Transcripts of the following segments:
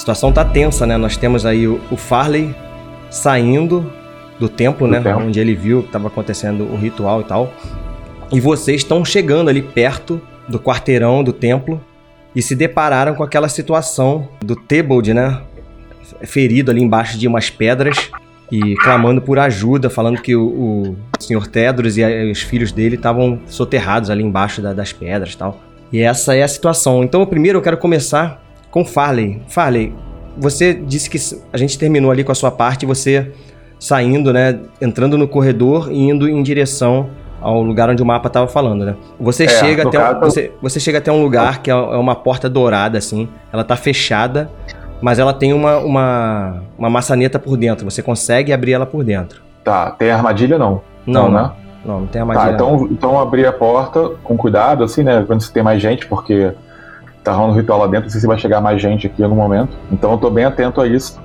situação tá tensa, né? Nós temos aí o, o Farley saindo do templo, do né? Templo. Onde ele viu que estava acontecendo o ritual e tal. E vocês estão chegando ali perto do quarteirão do templo e se depararam com aquela situação do Tebold, né? Ferido ali embaixo de umas pedras e clamando por ajuda, falando que o, o senhor Tedros e os filhos dele estavam soterrados ali embaixo da, das pedras tal. E essa é a situação. Então, primeiro eu quero começar com Farley. Farley, você disse que a gente terminou ali com a sua parte, você saindo, né, entrando no corredor e indo em direção ao lugar onde o mapa estava falando, né? Você é, chega até caso... um, você, você chega até um lugar que é, é uma porta dourada assim, ela tá fechada mas ela tem uma, uma, uma maçaneta por dentro. Você consegue abrir ela por dentro. Tá, tem armadilha não? Não, não, né? Não, não tem armadilha. Tá, então, então abrir a porta com cuidado, assim, né? Quando você tem mais gente, porque tá rolando ritual lá dentro, não sei se vai chegar mais gente aqui em algum momento. Então eu tô bem atento a isso.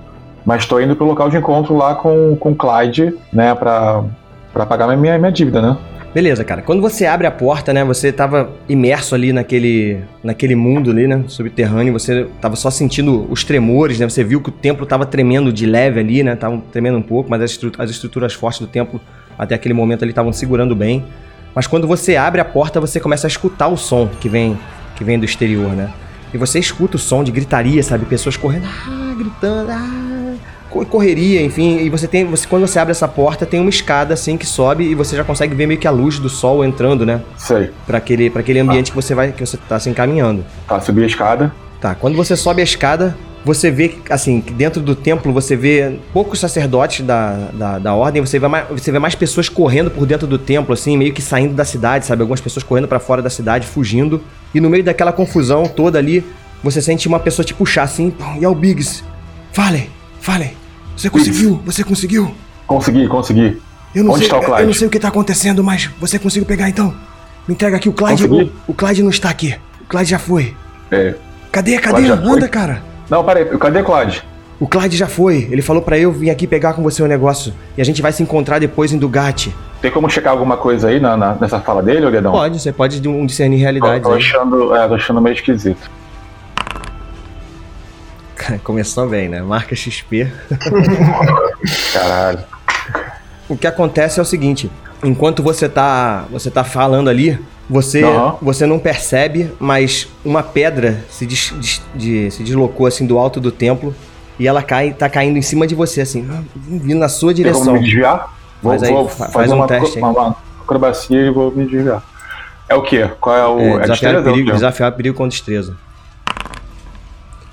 Mas tô indo pro local de encontro lá com, com o Clyde, né, pra, pra pagar minha, minha dívida, né? Beleza, cara. Quando você abre a porta, né, você tava imerso ali naquele, naquele mundo ali, né, subterrâneo, você tava só sentindo os tremores, né, você viu que o templo tava tremendo de leve ali, né, tava tremendo um pouco, mas as, as estruturas fortes do templo até aquele momento ali estavam segurando bem. Mas quando você abre a porta, você começa a escutar o som que vem, que vem do exterior, né? E você escuta o som de gritaria, sabe? Pessoas correndo, ah, gritando, ah, correria, enfim, e você tem, você quando você abre essa porta tem uma escada assim que sobe e você já consegue ver meio que a luz do sol entrando, né? Sei. Para aquele, para aquele ambiente ah. que você vai, que você tá se encaminhando. Tá, subir a escada. Tá, quando você sobe a escada, você vê, assim, que dentro do templo você vê poucos sacerdotes da, da, da ordem, você vê, mais, você vê mais pessoas correndo por dentro do templo, assim, meio que saindo da cidade, sabe? Algumas pessoas correndo para fora da cidade, fugindo. E no meio daquela confusão toda ali, você sente uma pessoa te puxar assim, e é o Biggs. Fale, fale. Você conseguiu? Você conseguiu? Consegui, consegui. Eu não Onde sei, está o Clyde? Eu não sei o que está acontecendo, mas você conseguiu pegar então? Me entrega aqui o Clyde. O, o, Clyde não está aqui. O Clyde já foi. É. Cadê? Cadê? Anda, cara. Não, peraí. Cadê o Clyde? O Clyde já foi. Ele falou para eu vir aqui pegar com você o negócio. E a gente vai se encontrar depois em Dugatti. Tem como checar alguma coisa aí na, na nessa fala dele, Olhadão? Pode, você pode discernir realidade. Tô, tô achando, é, tô achando meio esquisito. Começou bem, né? Marca XP. Caralho. O que acontece é o seguinte: enquanto você tá, você tá falando ali, você, uhum. você não percebe, mas uma pedra se, des, des, de, se deslocou assim do alto do templo e ela cai, tá caindo em cima de você, assim, vindo na sua direção. Tem como me desviar? Aí, vou faz um teste uma, uma acrobacia e vou me desviar. É o quê? Qual é o. É, é desafiar, perigo, desafiar perigo com destreza.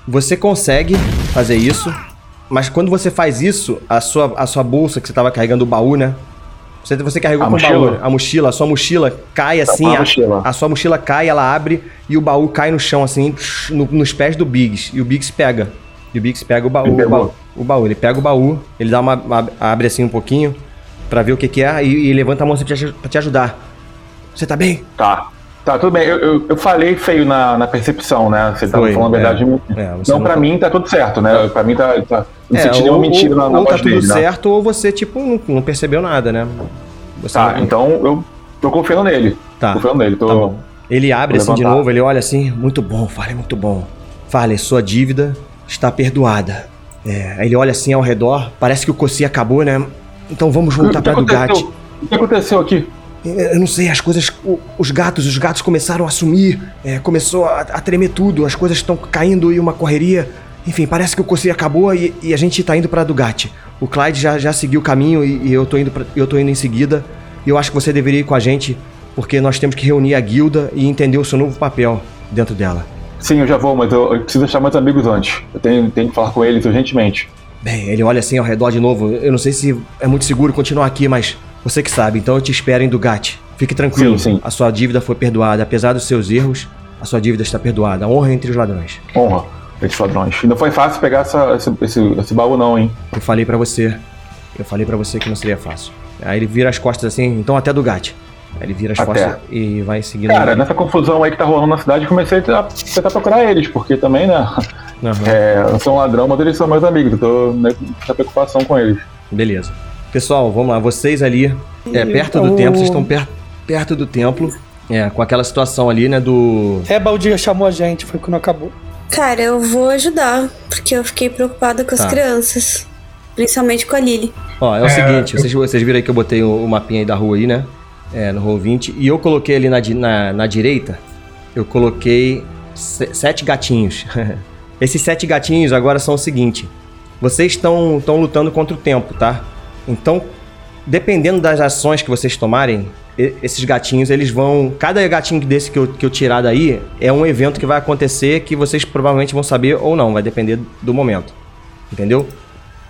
Você consegue fazer isso, mas quando você faz isso, a sua, a sua bolsa que você estava carregando o baú, né? Você, você carregou a com mochila. o baú, a mochila, a sua mochila cai assim, a, mochila. a, sua mochila cai, ela abre e o baú cai no chão, assim, no, nos pés do Biggs. E o Biggs pega. E o Biggs pega o baú, o baú, o baú. Ele pega o baú, ele dá uma, uma abre assim um pouquinho para ver o que, que é e, e, levanta a mão assim pra te, pra te ajudar. Você tá bem? Tá. Tá, tudo bem. Eu, eu, eu, falei feio na, na percepção, né? Você tá falando a verdade. É, é, não, pra tá... mim tá tudo certo, né? Pra mim tá. tá não é, senti nenhuma mentira na, na ou tá tudo né? certo, ou você, tipo, não, não, percebeu nada, né? Você tá, não... então eu tô confiando nele. Tá. Confiando nele. Tô... Tá bom. Ele abre assim de novo, ele olha assim, muito bom, fale muito bom. Fale, sua dívida está perdoada. É, aí ele olha assim ao redor, parece que o Cossi acabou, né? Então vamos voltar para Dugatti. O que aconteceu aqui? Eu não sei, as coisas. Os gatos, os gatos começaram a sumir, é, começou a, a, tremer tudo, as coisas estão caindo e uma correria. Enfim, parece que o conselho acabou e, e, a gente tá indo pra Dugatti. O Clyde já, já seguiu o caminho e, e eu, tô indo pra, eu tô indo em seguida. E eu acho que você deveria ir com a gente, porque nós temos que reunir a guilda e entender o seu novo papel dentro dela. Sim, eu já vou, mas eu, eu preciso achar meus amigos antes. Eu tenho, tenho que falar com eles urgentemente. Bem, ele olha assim ao redor de novo. Eu não sei se é muito seguro continuar aqui, mas você que sabe, então eu te espero em Dugatti. Fique tranquilo. Sim, sim. A sua dívida foi perdoada. Apesar dos seus erros, a sua dívida está perdoada. Honra entre os ladrões. Honra entre os ladrões. E não foi fácil pegar essa, esse, esse, esse baú, não, hein? Eu falei para você. Eu falei para você que não seria fácil. Aí ele vira as costas assim, então até Dugatti. Aí ele vira as costas e vai seguindo. Cara, nessa confusão aí que tá rolando na cidade, comecei a tentar procurar eles, porque também, né? Uhum. É, eu sou um ladrão, mas eles são meus amigos. Eu tô nessa preocupação com eles. Beleza. Pessoal, vamos lá. Vocês ali, é, perto do templo, vocês estão perto, perto do templo. É, com aquela situação ali, né, do... É, Baldia chamou a gente, foi quando acabou. Cara, eu vou ajudar, porque eu fiquei preocupada com as Tá. crianças. Principalmente com a Lily. Ó, é o É, seguinte, eu- vocês, vocês viram aí que eu botei o, o mapinha aí da rua aí, né? É, no Roll20. E eu coloquei ali na, na, na direita, eu coloquei se- sete gatinhos. Esses sete gatinhos agora são o seguinte. Vocês estão lutando contra o tempo, tá? Então, dependendo das ações que vocês tomarem, esses gatinhos, eles vão... Cada gatinho desse que eu, que eu tirar daí é um evento que vai acontecer que vocês provavelmente vão saber ou não. Vai depender do momento. Entendeu?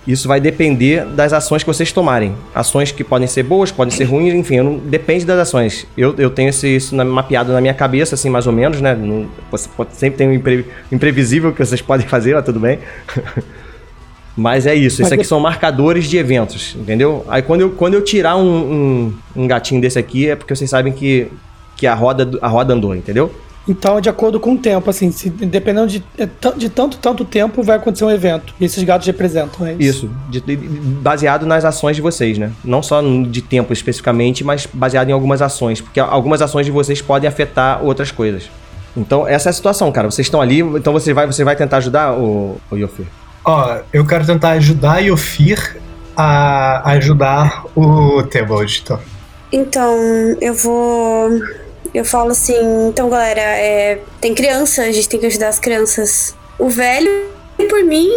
Isso vai depender das ações que vocês tomarem. Ações que podem ser boas, podem ser ruins, enfim, não- depende das ações. Eu, eu tenho esse, isso na- mapeado na minha cabeça, assim, mais ou menos, né? Não- você pode, sempre tem um impre- imprevisível que vocês podem fazer, mas tudo bem. mas é isso, Mas isso aqui de- são marcadores de eventos, entendeu? Aí quando eu, quando eu tirar um, um, um gatinho desse aqui, é porque vocês sabem que, que a, roda, a roda andou, entendeu? Então, de acordo com o tempo, assim, se, dependendo de, é, de tanto, tanto tempo, vai acontecer um evento. E esses gatos representam, é isso. Isso, de- de- baseado nas ações de vocês, né? Não só de tempo especificamente, mas baseado em algumas ações, porque algumas ações de vocês podem afetar outras coisas. Então, essa é a situação, cara. Vocês estão ali, então você vai, você vai tentar ajudar o, o Yofi? Ó, eu quero tentar ajudar a Yofir a ajudar o Tebold. Então. Então, eu vou. Eu falo assim, então galera, é, tem criança, a gente tem que ajudar as crianças. O velho, por mim,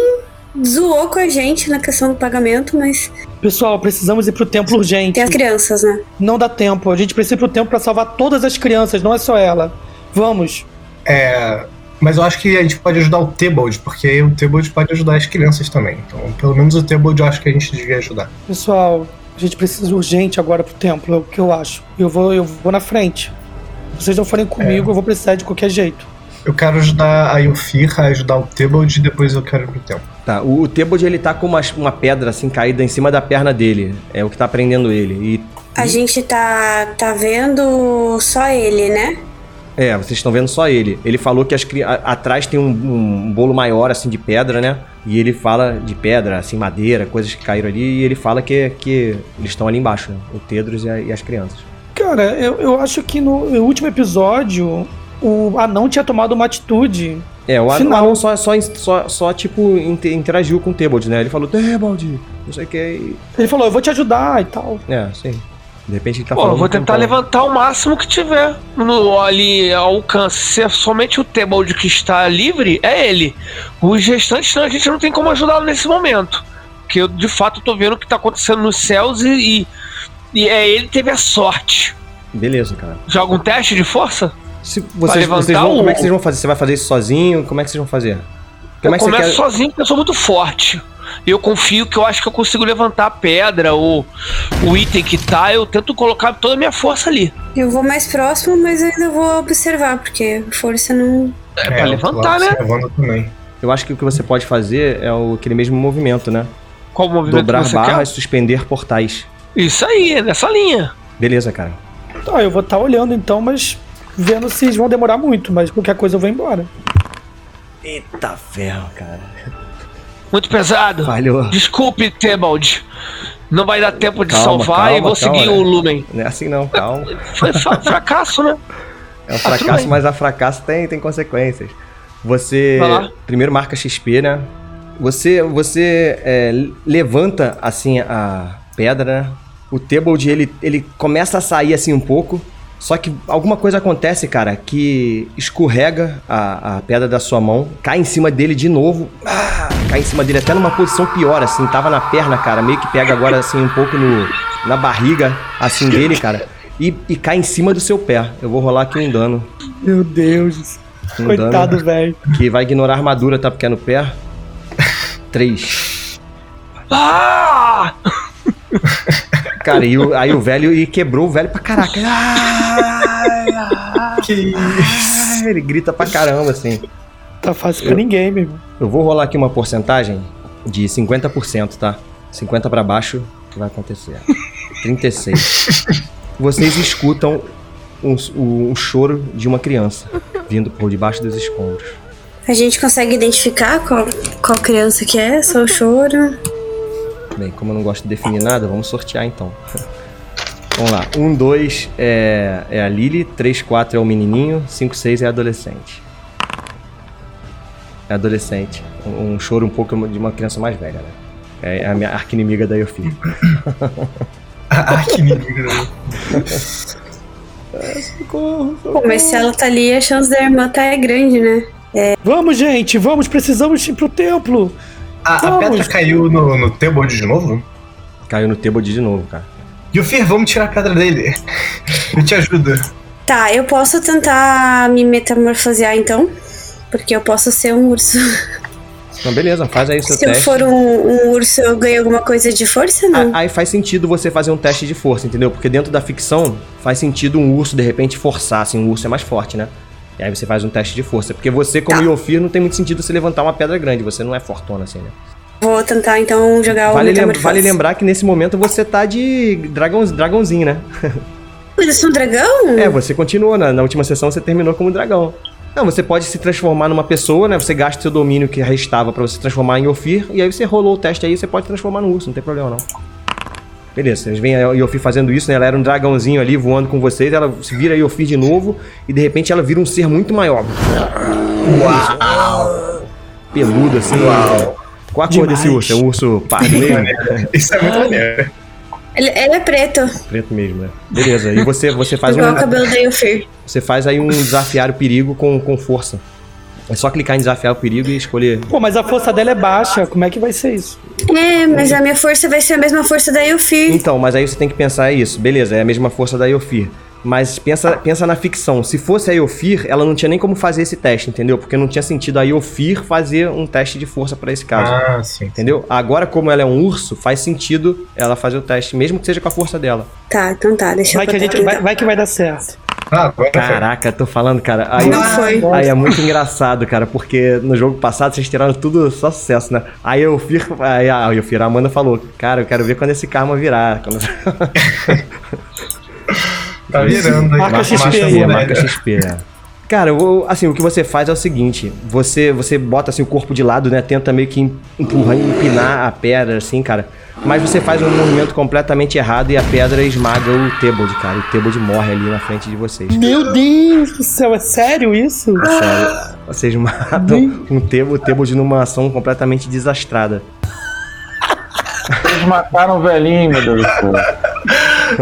zoou com a gente na questão do pagamento, mas Pessoal, precisamos ir pro templo urgente. tem as crianças, né? Não dá tempo. A gente precisa ir pro templo pra salvar todas as crianças, não é só ela. Vamos. É, mas eu acho que a gente pode ajudar o Tebold, porque o Tebold pode ajudar as crianças também. Então, pelo menos o Tebold eu acho que a gente devia ajudar. Pessoal, a gente precisa urgente agora pro templo, é o que eu acho. Eu vou, eu vou na frente. Se vocês não forem comigo, eu vou precisar de qualquer jeito. Eu quero ajudar a Yofir a ajudar o Tebold e depois eu quero ir pro tempo. Tá, o, o Tebold, ele tá com uma, uma pedra assim caída em cima da perna dele. É o que tá prendendo ele. E A gente tá, tá vendo só ele, né? É, vocês estão vendo só ele. Ele falou que as a- atrás tem um, um bolo maior, assim, de pedra, né? E ele fala de pedra, assim, madeira, coisas que caíram ali. E ele fala que, que eles estão ali embaixo, né? O Tedros e, a- e as crianças. Cara, eu, eu acho que no, no último episódio, o anão tinha tomado uma atitude. É, o Final. anão só, só, só, só, tipo, inte- interagiu com o Tebold, né? Ele falou, Tebold, não sei o que. Ele falou, eu vou te ajudar e tal. É, sim. De repente ele tá Pô, falando... vou tentar levantar o máximo que tiver no, ali alcance. Se é somente o Tebold que está livre, é ele. Os restantes não, a gente não tem como ajudá-lo nesse momento. Porque eu de fato tô vendo o que tá acontecendo nos céus e, e, e é ele que teve a sorte. Beleza, cara. Joga um teste de força? Se vocês, vocês vão, o- como é que vocês vão fazer? Você vai fazer isso sozinho? Como é que vocês vão fazer? Como é eu que você começo quer... sozinho porque eu sou muito forte. Eu confio que eu acho que eu consigo levantar a pedra ou o item que tá, eu tento colocar toda a minha força ali. Eu vou mais próximo, mas eu ainda vou observar, porque força não. É, pra eu levantar, né? também. Eu acho que o que você pode fazer é o, aquele mesmo movimento, né? Qual movimento Dobrar você barras, quer? suspender portais. Isso aí, é nessa linha. Beleza, cara. Tá, eu vou estar olhando então, mas vendo se eles vão demorar muito, mas qualquer coisa eu vou embora. Eita ferro, cara. Muito pesado. Falhou. Desculpe, Tebald. Não vai dar tempo de Calma, salvar e calma, vou seguir calma, o né? Lumen. Não é assim não, calma. Foi fa- fracasso, né? É um tudo fracasso, bem. mas a fracasso tem, tem consequências. Você primeiro marca XP, né? Você, você é, levanta assim a pedra, né? O Tebold ele, ele começa a sair assim um pouco, só que alguma coisa acontece, cara, que escorrega a, a pedra da sua mão, cai em cima dele de novo, ah, cai em cima dele até numa posição pior, assim, tava na perna, cara, meio que pega agora assim um pouco no, na barriga, assim dele, cara, e, e cai em cima do seu pé. Eu vou rolar aqui um dano. Meu Deus. Um Coitado, velho. que vai ignorar a armadura, tá? Porque é no pé. 3. Ah! Cara, e o- aí o velho e quebrou o velho pra caraca. Ai, Que isso? ai, ele grita pra caramba, assim. Tá fácil pra ninguém, meu irmão. Eu vou rolar aqui uma porcentagem de 50%, tá? 50 pra baixo, o que vai acontecer? 36. Vocês escutam um, um choro de uma criança vindo por debaixo dos escombros. A gente consegue identificar qual, qual criança que é, só o choro. Bem, como eu não gosto de definir nada, vamos sortear então. Vamos lá. 1, 2 é, é a Lily, 3, 4 é o menininho, 5, 6 é a adolescente. É adolescente. Um, um choro um pouco de uma criança mais velha, né? É a minha arquinimiga da Yofi. A arquinimiga da Pô, mas se ela tá ali, a chance da irmã tá é grande, né? Vamos, gente, vamos, precisamos ir pro templo. A, a pedra caiu no, no Tebold de novo? Caiu no Tebold de novo, cara. Yufir, vamos tirar a pedra dele. Eu te ajudo. Tá, eu posso tentar me metamorfosear então? Porque eu posso ser um urso. Então, beleza, faz aí o seu Se eu teste. for um, um urso, eu ganho alguma coisa de força, não? A- Aí faz sentido você fazer um teste de força, entendeu? Porque dentro da ficção faz sentido um urso de repente forçar, assim, um urso é mais forte, né? E aí você faz um teste de força. Porque você, como Tá. Yofir, não tem muito sentido você levantar uma pedra grande, você não é fortona assim, né? Vou tentar então jogar o Vale, lem- metamorfose. vale lembrar que nesse momento você tá de dragão, dragãozinho, né? Mas eu sou um dragão? É, você continuou, na, na última sessão você terminou como dragão. Não, você pode se transformar numa pessoa, né? Você gasta seu domínio que restava pra você transformar em Ofir, e aí você rolou o teste aí, você pode transformar no urso, não tem problema não. Beleza, vocês veem a Yofi fazendo isso, né? Ela era um dragãozinho ali voando com vocês, ela se vira a Yofi de novo, e de repente ela vira um ser muito maior. Uau! Peludo assim. Qual a cor Demais. desse urso? É um urso pardo mesmo? Isso é muito maneiro. Ele, ele é preto, Preto mesmo, né? Beleza, e você, você faz igual um. o cabelo da Yufir. Você faz aí um desafiar o perigo com, com força. É só clicar em desafiar o perigo e escolher. Pô, mas a força dela é baixa. Como é que vai ser isso? É, mas a minha força vai ser a mesma força da Yufir. Então, mas aí você tem que pensar isso. Beleza, é a mesma força da Yofir. Mas pensa, pensa na ficção. Se fosse a Yofir, ela não tinha nem como fazer esse teste, entendeu? Porque não tinha sentido a Yofir fazer um teste de força pra esse caso. Ah, sim. Entendeu? Agora, como ela é um urso, faz sentido ela fazer o teste, mesmo que seja com a força dela. Tá, então tá, deixa Vai eu que, a gente, vai, vai que vai dar certo. Ah. Caraca, tô falando, cara. Aí, Não foi. aí é muito engraçado, cara, porque no jogo passado vocês tiraram tudo só sucesso, né? Aí eu Fir, aí a Yofir, a Amanda falou, cara, eu quero ver quando esse karma virar. Quando... Tá virando aí. Marca XP aí, marca XP, é. Cara, o- assim, o que você faz é o seguinte, você você bota assim o corpo de lado, né, tenta meio que empurrar, empinar a pedra assim, cara. Mas você faz um movimento completamente errado e a pedra esmaga o Tebold, cara. O Tebold morre ali na frente de vocês. Meu Deus do céu, é sério isso? Sério. Vocês matam um Tebo, o Tebold numa ação completamente desastrada. Eles mataram o velhinho, meu Deus do céu.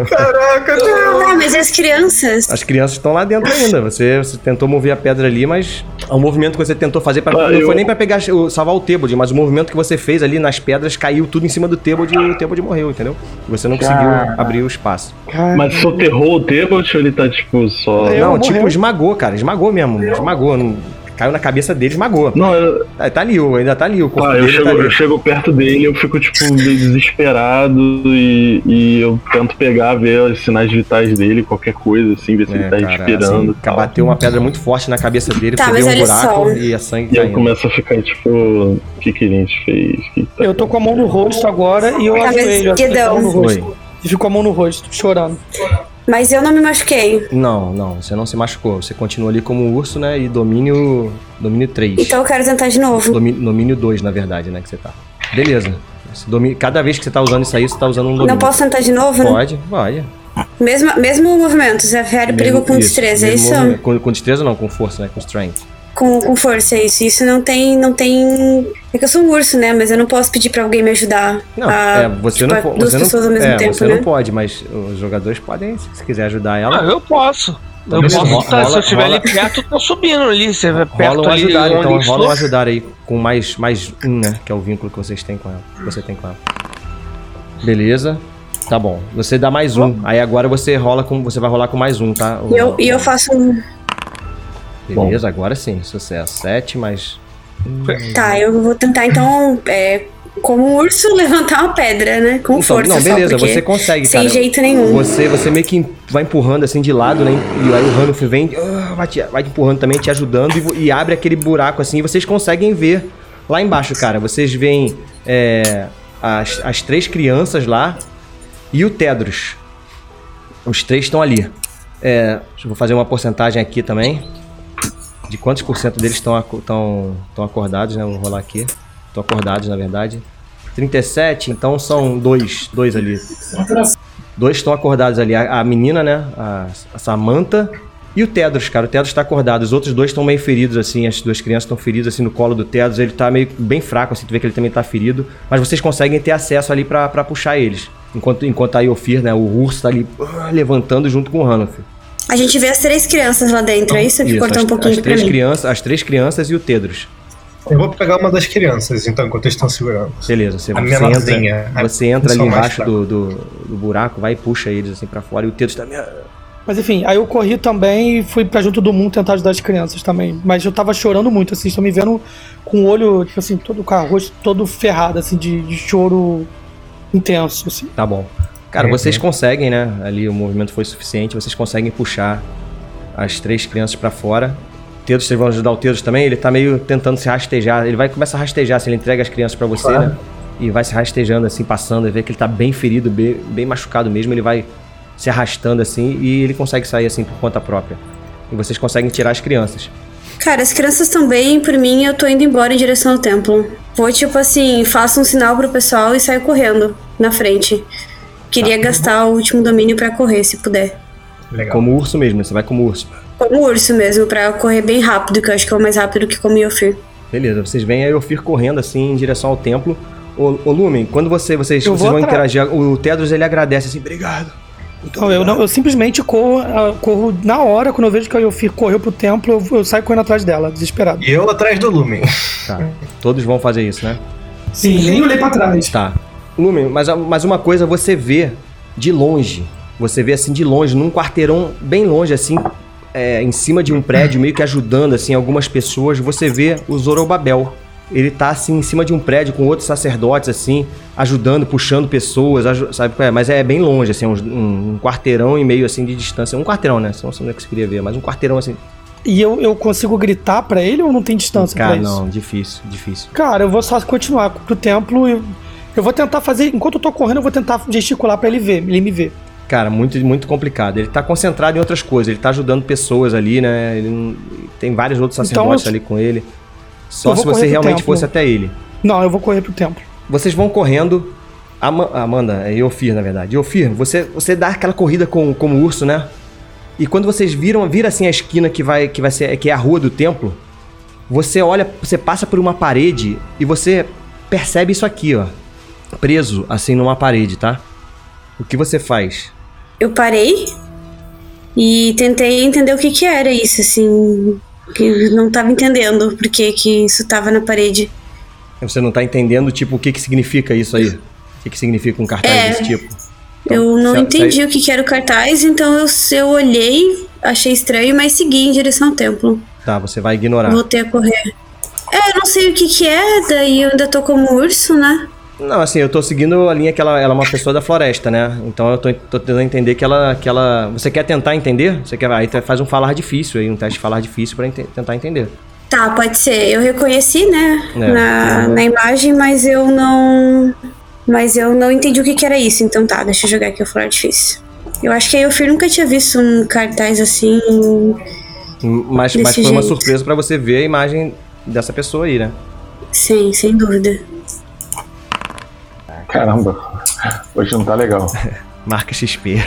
Caraca, não. Mas e as crianças? As crianças estão lá dentro ainda. Você, você tentou mover a pedra ali, mas o movimento que você tentou fazer pra, Ah, não eu- foi nem pra pegar salvar o Tebold, mas o movimento que você fez ali nas pedras caiu tudo em cima do Tebold e o Tebold morreu, entendeu? E você não conseguiu Cara. abrir o espaço. Cara, Mas soterrou o Tebot ou ele tá tipo só. Não, morreu. tipo, esmagou, cara. Esmagou mesmo. Esmagou. Não- caiu na cabeça dele, esmagou. Não, eu, Tá, tá ali, o- ainda tá ali. O corpo ah, eu, dele chego, tá ali. eu chego perto dele, eu fico tipo meio desesperado e, e eu tento pegar, ver os sinais vitais dele, qualquer coisa, assim, ver se É, ele tá cara, respirando. assim, e tal. bateu uma pedra muito forte na cabeça dele, Tá, um buraco só. e a sangue E eu começo a ficar tipo, o que que a gente fez? Que tá- eu tô com a mão no rosto agora e eu Tá, ajoelho assim, a Guedão. mão no rosto. E fico com a mão no rosto, chorando. Mas eu não me machuquei. Não, não, você não se machucou. Você continua ali como urso, né? E domínio. Domínio 3. Então eu quero tentar de novo. Domínio, domínio 2, na verdade, né? Que você tá. Beleza. Domínio, cada vez que você tá usando isso aí, você tá usando um domínio. Não posso tentar de novo, né? Pode, pode. Mesmo, mesmo movimento, desafiar o perigo com destreza, é isso? Com, com destreza não, com força, né? Com strength. Com, com força, é isso. Isso não tem, não tem... É que eu sou um urso, né? Mas eu não posso pedir pra alguém me ajudar. Não, a, é, você tipo, não pode. duas Você não, pessoas ao mesmo é, tempo, você né? não pode, mas os jogadores podem, se quiser ajudar ela. Ah, eu posso. Eu posso rola- tá, se eu rola- estiver rola- ali perto, eu tô subindo ali. Você vai perto Rola um ali. ajudar, onde então. Rola um ajudar aí com mais, mais um, né? Que é o vínculo que vocês têm com ela. Que você tem com ela. Beleza. Tá bom. Você dá mais um. Aí agora você rola com. Você vai rolar com mais um, tá? E eu, e eu faço um... Beleza, agora sim. Sucesso. 7 mais. Tá, eu vou tentar então, é, como um urso, levantar uma pedra, né? Com Então, força não, beleza, você consegue, sem cara. jeito nenhum. Você, você meio que vai empurrando assim de lado, né? E aí o Ranulf vem, ah, vai, te, vai te empurrando também, te ajudando e, e abre aquele buraco assim. E vocês conseguem ver lá embaixo, cara. Vocês veem é, as, as três crianças lá e o Tedros. Os três estão ali. É, deixa eu vou fazer uma porcentagem aqui também. De quantos por cento deles estão estão estão acordados, né? Vou rolar aqui. Estão acordados, na verdade. 37, então são dois, dois ali. Dois estão acordados ali. A, a menina, né? A, a Samantha E o Tedros, cara, o Tedros tá acordado. Os outros dois estão meio feridos, assim. As duas crianças estão feridas, assim, no colo do Tedros. Ele tá meio bem fraco, assim. Tu vê que ele também tá ferido. Mas vocês conseguem ter acesso ali pra puxar eles. Enquanto, enquanto a Iofir, né, o urso tá ali uh, levantando junto com o Hanuf. A gente vê as três crianças lá dentro, é isso? Que cortou um pouquinho as três mim. crianças, As três crianças e o Tedros. Eu vou pegar uma das crianças, então, enquanto eles estão segurando. Beleza, você, A você menorzinha, entra, a você entra ali embaixo do, do, do buraco, vai e puxa eles assim pra fora. E o Tedros tá meio... Mas enfim, aí eu corri também e fui pra junto do mundo tentar ajudar as crianças também. Mas eu tava chorando muito, assim, estão me vendo com o olho, tipo assim, todo com o rosto todo ferrado, assim, de, de choro intenso, assim. Tá bom. Cara, Uhum. vocês conseguem, né? Ali o movimento foi suficiente, vocês conseguem puxar as três crianças pra fora. Tedros, vocês vão ajudar o Tedros também? Ele tá meio tentando se rastejar. Ele vai começar a rastejar, assim, ele entrega as crianças pra você, Claro. né? E vai se rastejando, assim, passando. Vê que ele tá bem ferido, bem, bem machucado mesmo. Ele vai se arrastando, assim, e ele consegue sair, assim, por conta própria. E vocês conseguem tirar as crianças. Cara, as crianças estão bem, por mim eu tô indo embora em direção ao templo. Vou, tipo assim, faço um sinal pro pessoal e saio correndo na frente. Queria gastar o último domínio pra correr, se puder. Legal. Como urso mesmo, né? Você vai como urso. Como urso mesmo, pra correr bem rápido, que eu acho que é o mais rápido que como Yofir. Beleza, vocês veem a Eofir correndo assim em direção ao templo. Ô, ô Lumen, quando você, vocês, vocês vão atrás. interagir, o Tedros ele agradece assim, obrigado. Então eu, não, eu simplesmente corro, ah, corro na hora, quando eu vejo que a Yofir correu pro templo, eu, eu saio correndo atrás dela, desesperado. E eu atrás do Lumen. Tá, todos vão fazer isso, né? Sim, nem olhei pra trás. Tá. Lumen, mas, mas uma coisa você vê de longe. Você vê assim de longe, num quarteirão bem longe, assim, é, em cima de um prédio, meio que ajudando assim algumas pessoas, você vê o Zorobabel. Ele tá assim em cima de um prédio com outros sacerdotes, assim, ajudando, puxando pessoas, sabe? é? Mas é bem longe, assim, um, um quarteirão e meio assim de distância. Um quarteirão, né? Não sei onde é que você queria ver, mas um quarteirão assim. E eu, eu consigo gritar pra ele ou não tem distância Cara, pra isso? não, difícil, difícil. Cara, eu vou só continuar pro templo e eu vou tentar fazer, enquanto eu tô correndo, eu vou tentar gesticular pra ele ver, ele me ver. Cara, muito, muito complicado. Ele tá concentrado em outras coisas. Ele tá ajudando pessoas ali, né? Ele tem vários outros Então, sacerdotes eu- ali com ele. Só se você realmente templo. fosse até ele. Não, eu vou correr pro templo. Vocês vão correndo. Ama- Amanda, é Eofir, na verdade. Eofir, você, você dá aquela corrida com, como urso, né? E quando vocês viram, vira assim a esquina que vai, que vai ser, que é a rua do templo, você olha, você passa por uma parede e você percebe isso aqui, ó. Preso, assim, numa parede, tá? O que você faz? Eu parei e tentei entender o que que era isso, assim. Que não tava entendendo por que que isso tava na parede. Você não tá entendendo, tipo, o que que significa isso aí? O que que significa um cartaz É. desse tipo? Então, eu não se- entendi se- o que que era o cartaz, então eu, eu olhei, achei estranho, mas segui em direção ao templo. Tá, você vai ignorar. Voltei a correr. É, eu não sei o que que é, daí eu ainda tô como urso, né? Não, assim, eu tô seguindo a linha que ela, ela é uma pessoa da floresta, né? Então eu tô, tô tentando entender que ela, que ela. Você quer tentar entender? Você quer. Aí faz um falar difícil aí, um teste de falar difícil pra ente- tentar entender. Tá, pode ser. Eu reconheci, né, É. na, na imagem, mas eu não. Mas eu não entendi o que que era isso. Então tá, deixa eu jogar aqui o falar difícil. Eu acho que a Eufir nunca tinha visto um cartaz assim. Mas, mas foi uma jeito. surpresa pra você ver a imagem dessa pessoa aí, né? Sim, sem dúvida. Caramba, hoje não tá legal. Marca XP.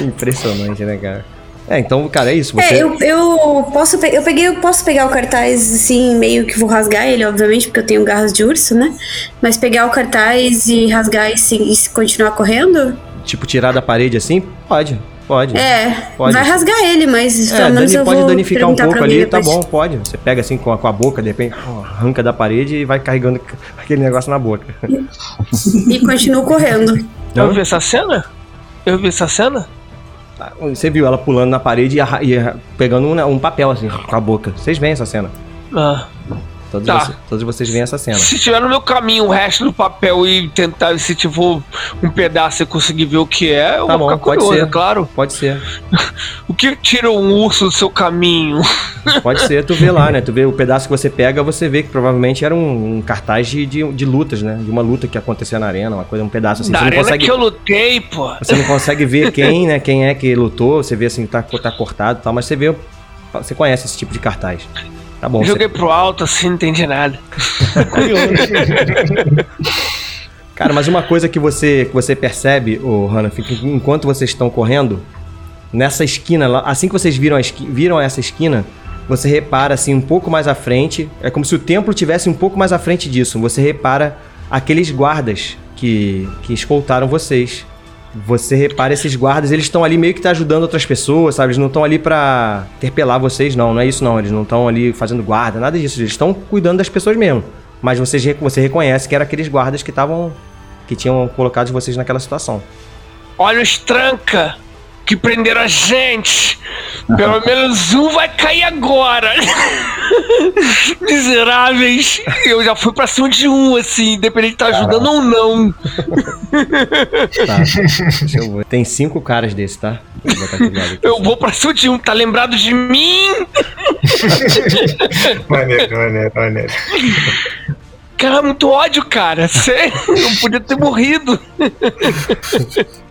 Impressionante, né, cara? É, então, cara, é isso. Você... É, eu, eu posso pe- eu peguei, eu posso pegar o cartaz assim, meio que vou rasgar ele, obviamente, porque eu tenho garras de urso, né? Mas pegar o cartaz e rasgar e, se- e se continuar correndo? Tipo, tirar da parede assim? Pode, pode. É, Pode. vai rasgar ele, mas É, pelo menos dani- eu pode vou danificar um pouco ali, tá bom, pode. Você pega assim com a, com a boca, de repente arranca da parede e vai carregando aquele negócio na boca. E continuo correndo. Eu vi essa cena? Eu vi essa cena? Você viu ela pulando na parede e, e pegando um, um papel assim com a boca. Vocês veem essa cena. Ah. Todos, Tá. vocês, todos vocês veem essa cena. Se tiver no meu caminho o resto do papel e tentar, se tiver um pedaço e conseguir ver o que é, eu Tá bom, ficar pode curioso, ser. claro. Pode ser. O que tira um urso do seu caminho? Pode ser, tu vê lá, né? Tu vê o pedaço que você pega, você vê que provavelmente era um, um cartaz de, de, de lutas, né? De uma luta que acontecia na arena, uma coisa, um pedaço assim. Na Você não arena consegue. que eu lutei, pô. Você não consegue ver quem, né? Quem é que lutou, você vê assim, tá, tá cortado e tal, mas você vê. Você conhece esse tipo de cartaz. Tá bom. Joguei Você... pro alto assim, não entendi nada. Cara, mas uma coisa que você, que você percebe, o Hannah, que enquanto vocês estão correndo, nessa esquina, lá- assim que vocês viram, a esqui- viram essa esquina, você repara assim um pouco mais à frente, é como se o templo tivesse um pouco mais à frente disso. Você repara aqueles guardas que, que escoltaram vocês. Você repara esses guardas, eles estão ali meio que tá ajudando outras pessoas, sabe? Eles não estão ali pra interpelar vocês, não, não é isso não. Eles não estão ali fazendo guarda, nada disso. Eles estão cuidando das pessoas mesmo. Mas você, você reconhece que eram aqueles guardas que estavam. que tinham colocado vocês naquela situação. Olha os tranca que prenderam a gente. Pelo menos um vai cair agora. Miseráveis. Eu já fui pra cima de um, assim, independente de estar ajudando ou não. Tá. Deixa eu ver. Tem cinco caras desse, tá? Vou lado. Eu vou pra cima de um. Tá lembrado de mim? Maneiro, maneiro, maneiro. Cara, muito ódio, cara. Sério, eu podia ter morrido.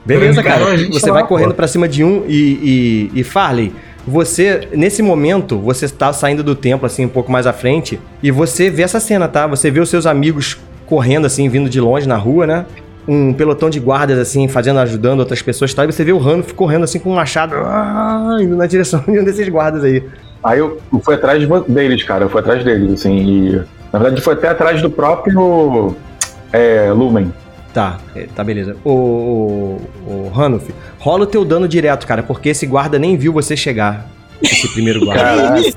Beleza, Cara, Você tá vai correndo pô. pra cima de um e, e, e Farley, você, nesse momento, você tá saindo do templo, assim, um pouco mais à frente, e você vê essa cena, tá? Você vê os seus amigos correndo, assim, vindo de longe na rua, né? Um pelotão de guardas, assim, fazendo, ajudando outras pessoas e tal, e você vê o Ranulf correndo, assim, com um machado, ah, indo na direção de um desses guardas aí. Aí eu, fui atrás deles, cara. Eu fui atrás deles, assim. E, na verdade, foi até atrás do próprio é, Lumen. Tá, é, tá beleza. O, o, o Ranulf, rola o teu dano direto, cara, porque esse guarda nem viu você chegar. Esse primeiro guarda. Caralho,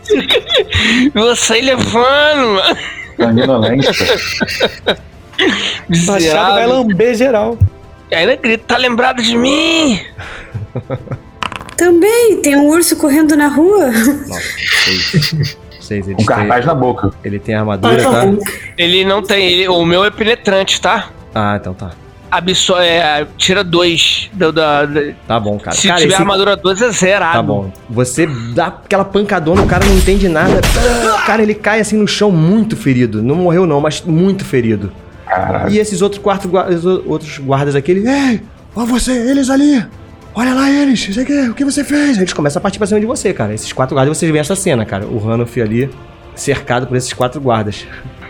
Eu saí levando, mano. sanguinolência. Machado vai lamber geral. E ainda grita, tá lembrado de mim? Também, tem um urso correndo na rua. Nossa, seis. Seis, ele, Com tem, cartaz na boca. ele tem armadura, tá? Ele não tem. ele- o meu é penetrante, tá? Ah, então tá. Absor é, tira dois. Do, da, da- Tá bom, cara. se cara, tiver esse- armadura 2 é zerado. Tá bom. Você dá aquela pancadona, o cara não entende nada. Cara, ele cai assim no chão muito ferido. Não morreu não, mas muito ferido. Caralho. E esses outros, gua- os outros guardas aqui, ele... Ei, ó você, eles ali. Olha lá eles, isso aqui, o que você fez? Eles começam a partir pra cima de você, cara. Esses quatro guardas, vocês veem essa cena, cara. O Ranulf ali, cercado por esses quatro guardas.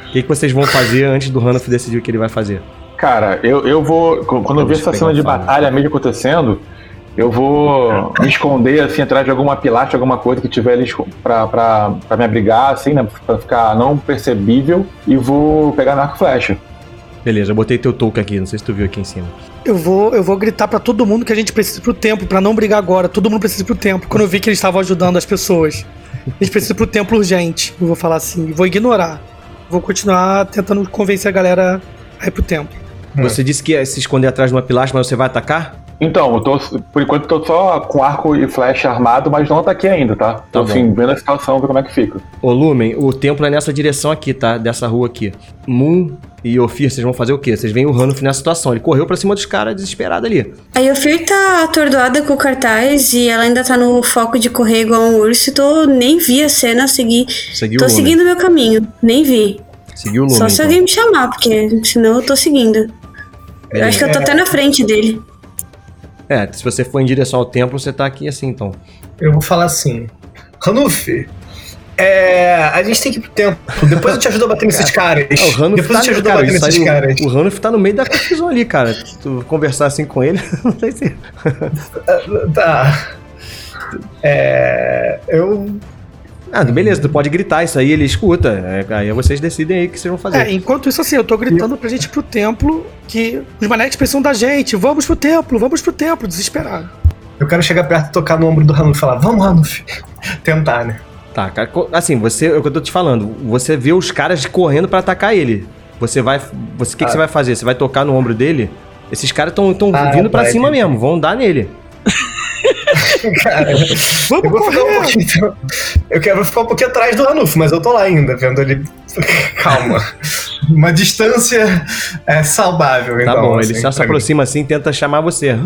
O que, que vocês vão fazer antes do Ranulf decidir o que ele vai fazer? Cara, eu, eu vou. Quando eu ver essa cena de batalha mesmo acontecendo, eu vou me esconder assim atrás de alguma pilastra, alguma coisa que tiver ali pra, pra, pra me abrigar, assim, né? Pra ficar não percebível, e vou pegar na arco flecha. Beleza, eu botei teu token aqui, não sei se tu viu aqui em cima. Eu vou, eu vou gritar pra todo mundo que a gente precisa ir pro templo, pra não brigar agora. Todo mundo precisa pro templo. Quando eu vi que eles estavam ajudando as pessoas. A gente precisa pro templo urgente. Eu vou falar assim. Vou ignorar. Vou continuar tentando convencer a galera a ir pro templo. Hum. Você disse que ia se esconder atrás de uma pilastra, mas você vai atacar? Então, eu tô, por enquanto eu tô só com arco e flecha armado, mas não ataquei ainda, tá? Tô bom. assim, vendo a situação, ver como é que fica. Ô Lumen, o templo é nessa direção aqui, tá? Dessa rua aqui. Moon e Ophir, vocês vão fazer o quê? Vocês veem o Ranulf nessa situação. Ele correu pra cima dos caras desesperado ali. A Yofir tá atordoada com o cartaz e ela ainda tá no foco de correr igual um urso. Tô, nem vi a cena, segui. Seguiu tô o Lumen. seguindo meu caminho, nem vi. Seguiu o Lumen. Só se então. alguém me chamar, porque senão eu tô seguindo. Eu acho que eu tô até na frente dele. É, se você for em direção ao templo, você tá aqui assim, então. Eu vou falar assim. Ranulf, é, a gente tem que ir pro templo. Depois eu te ajudo a bater nesses caras. Ah, o Ranulf Depois tá, eu te ajudo a bater nesses caras. O Ranulf tá no meio da confusão ali, cara. Se tu conversar assim com ele, não sei se... Tá. É. Eu. Ah, beleza, tu pode gritar isso aí, ele escuta. É, aí vocês decidem aí o que vocês vão fazer. É, enquanto isso, assim, eu tô gritando pra gente ir pro templo que os manetes precisam da gente. Vamos pro templo, vamos pro templo, desesperado. Eu quero chegar perto, tocar no ombro do Ranulf e falar: Vamos, Ranulf. Tentar, né? Tá, cara, assim, você, é o que eu tô te falando, você vê os caras correndo pra atacar ele. Você vai, você, o que, que Ah. você vai fazer? Você vai tocar no ombro dele? Esses caras estão tão Ah, vindo pra vai, cima mesmo, vão dar nele. Cara, eu Vamos ficar um correr! então, Eu quero ficar um pouquinho atrás do Ranulf, mas eu tô lá ainda, vendo ele. Calma. Uma distância é, saudável, Tá então. bom, assim, ele se pra mim. aproxima assim, tenta chamar você.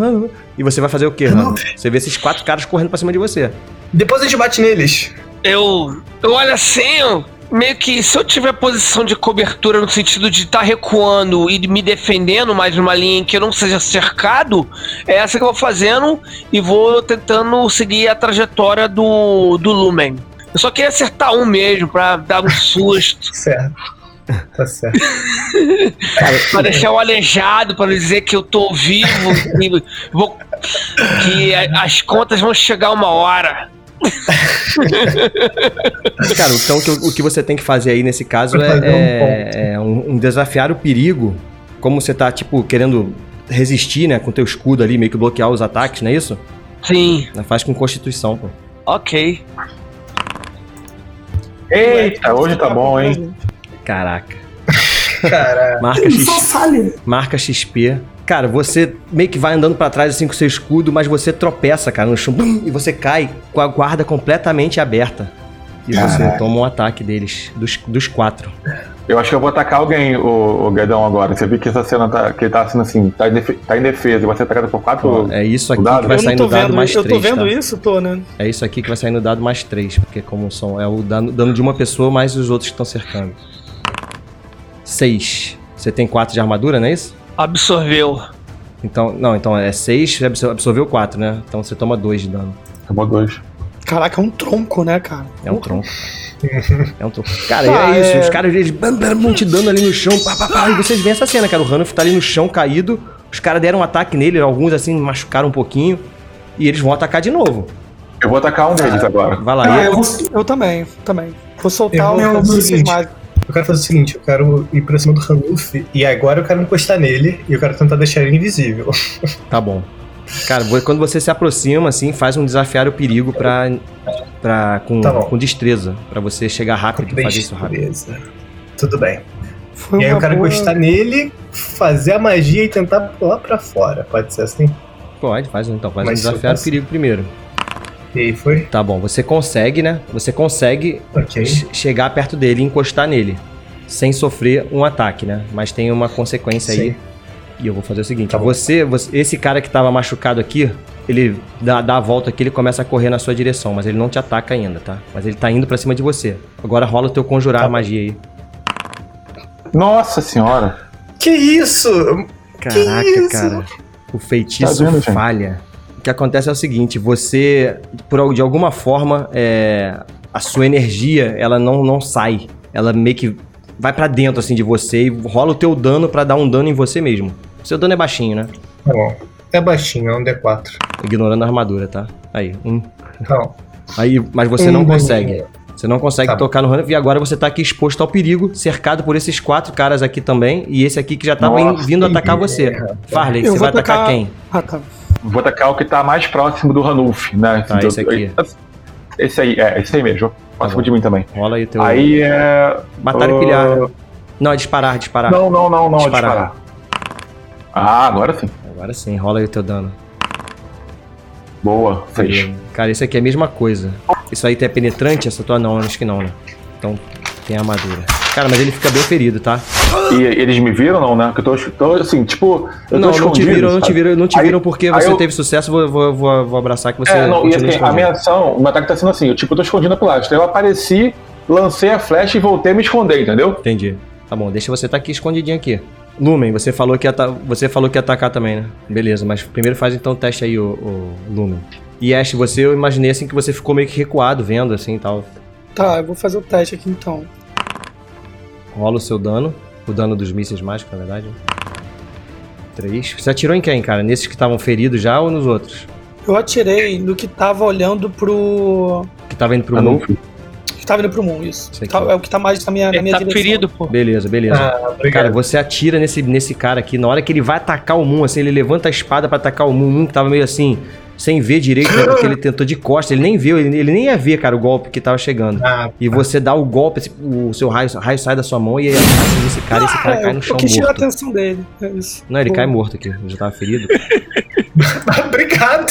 E você vai fazer o quê, Rano? Você vê esses quatro caras correndo pra cima de você. Depois a gente bate neles. Eu, eu olho assim, eu- meio que se eu tiver posição de cobertura no sentido de estar recuando e me defendendo mais numa linha em que eu não seja cercado, é essa que eu vou fazendo e vou tentando seguir a trajetória do, do Lumen. Eu só queria acertar um mesmo pra dar um susto, Certo. Tá certo. pra deixar o aleijado, pra dizer que eu tô vivo. e vou que a- as contas vão chegar uma hora. Cara, então o que, o que você tem que fazer aí nesse caso é, um é- é um, um desafiar o perigo. Como você tá, tipo, querendo resistir, né? Com teu escudo ali, meio que bloquear os ataques, não é isso? Sim, Faz com constituição, pô. ok. Eita, hoje tá bom, hein? Caraca. Cara, Marca, X, marca XP. Cara, você meio que vai andando pra trás assim com seu escudo, mas você tropeça, cara, no chão. bum, E você cai com a guarda completamente aberta. E você Caraca. toma um ataque deles, dos, dos quatro. Eu acho que eu vou atacar alguém, o, o Guedão, agora. Você viu que essa cena tá, que ele tá sendo assim, tá tá em defesa e vai ser atacado por quatro. É isso aqui Dado. que vai Eu sair no dado vendo, mais eu três. tô vendo tá? isso, tô, né? É isso aqui que vai sair no dado mais 3, porque como são. É o dano, dano de uma pessoa mais os outros que estão cercando. 6. Você tem 4 de armadura, não é isso? Absorveu. Então, não, então é 6, você absor- absorveu 4, né? Então você toma 2 de dano. Tomou dois. Caraca, é um tronco, né, cara? É um tronco. É um tronco. Cara, Ah, é isso. é. Os caras, eles bam, bam, dando ali no chão. Pá, pá, pá, e vocês veem essa cena, cara. O Ranulf tá ali no chão, caído. Os caras deram um ataque nele, alguns assim machucaram um pouquinho. E eles vão atacar de novo. Eu vou atacar um deles agora. Vai lá. Ah, e- eu vou, Eu também, também. Vou soltar Eu o seguinte. Eu quero fazer o seguinte: eu quero ir pra cima do Ranulf e agora eu quero encostar nele e eu quero tentar deixar ele invisível. Tá bom. Cara, quando você se aproxima, assim, faz um desafiar o perigo pra. pra com, Tá com destreza. Pra você chegar rápido, fazer isso rápido. Beleza. Tudo bem. Foi E aí eu quero boa- encostar nele, fazer a magia e tentar pular pra fora. Pode ser assim? Pode, faz então. Faz um Mas eu desafiar o perigo primeiro. E aí foi? Tá bom, você consegue, né? Você consegue Ok. che- chegar perto dele e encostar nele. Sem sofrer um ataque, né? Mas tem uma consequência aí. Sim. E eu vou fazer o seguinte: Tá você, você- esse cara que tava machucado aqui, ele dá, dá a volta aqui, ele começa a correr na sua direção, mas ele não te ataca ainda, tá? Mas ele tá indo pra cima de você. Agora rola o teu conjurar Tá magia aí. Nossa senhora. Que isso? Caraca, isso? cara. O feitiço Tá vendo, gente? falha. O que acontece é o seguinte: você, por, de alguma forma, é, a sua energia, ela não, não sai. Ela meio que vai pra dentro, assim, de você e rola o teu dano pra dar um dano em você mesmo. Seu dano é baixinho, né? Tá bom. É baixinho, é um D4. Ignorando a armadura, tá? Aí, um. Então, Aí, mas você Um não daninho. consegue. Você não consegue Tá bom. tocar no Hanif e agora você tá aqui exposto ao perigo, cercado por esses quatro caras aqui também, e esse aqui que já tava Nossa, in- vindo atacar você. Farley, Eu você vai atacar atacar- quem? Ah, tá. Vou atacar o que tá mais próximo do Ranulf, né? Tá, Do- esse aqui. Esse aí, é, esse aí mesmo. Próximo bom. de mim também. Rola aí o teu. Aí é. Batalha ah, pilhar. né? Não, é disparar, disparar. Não, não, não, não, Disparar. disparar. Ah, agora sim. Agora sim, rola aí o teu dano. Boa. Beleza. Cara, isso aqui é a mesma coisa. Isso aí é penetrante? Essa tua não, acho que não, né? Então tem armadura. Cara, mas ele fica bem ferido, tá? E eles me viram, não, né? Que eu tô, tô assim, tipo. Eu não, tô não te escondido, viram, não te viram, não te Aí- viram porque você eu- teve sucesso. Vou, vou, vou, vou abraçar que você. É, não, e assim, a minha ação, o meu ataque tá sendo assim, eu tipo, eu tô escondido pro lado. Então eu apareci, lancei a flecha e voltei a me esconder, entendeu? Entendi. Tá bom, deixa você tá aqui escondidinho aqui. Lumen, você falou que ia, ata- você falou que ia atacar também, né? Beleza, mas primeiro faz então o teste aí, o, o Lumen. E Ash, você, eu imaginei assim que você ficou meio que recuado, vendo assim e tal. Tá, eu vou fazer o teste aqui então. Rola o seu dano. O dano dos mísseis mágicos, na verdade. Três. Você atirou em quem, cara? Nesses que estavam feridos já ou nos outros? Eu atirei no que tava olhando pro. Que tava indo pro Ranulf. mundo? que tava indo pro Moon, isso. Tá- é o que tá mais na minha, na Ele minha tá direção. ferido, pô. Beleza, beleza. Ah. Cara, você atira nesse, nesse cara aqui. Na hora que ele vai atacar o Moon, assim, ele levanta a espada pra atacar. O Moon que tava meio assim, sem ver direito, né, porque ele tentou de costas. Ele nem viu, ele, ele nem ia ver, cara, o golpe que tava chegando. Ah, E você dá o golpe, esse- o seu raio, raio sai da sua mão e aí nesse cara e esse cara É, cai no eu chão quis tirar a morto. atenção dele. É isso. Não, ele cai morto aqui. Ele já tava ferido. obrigado.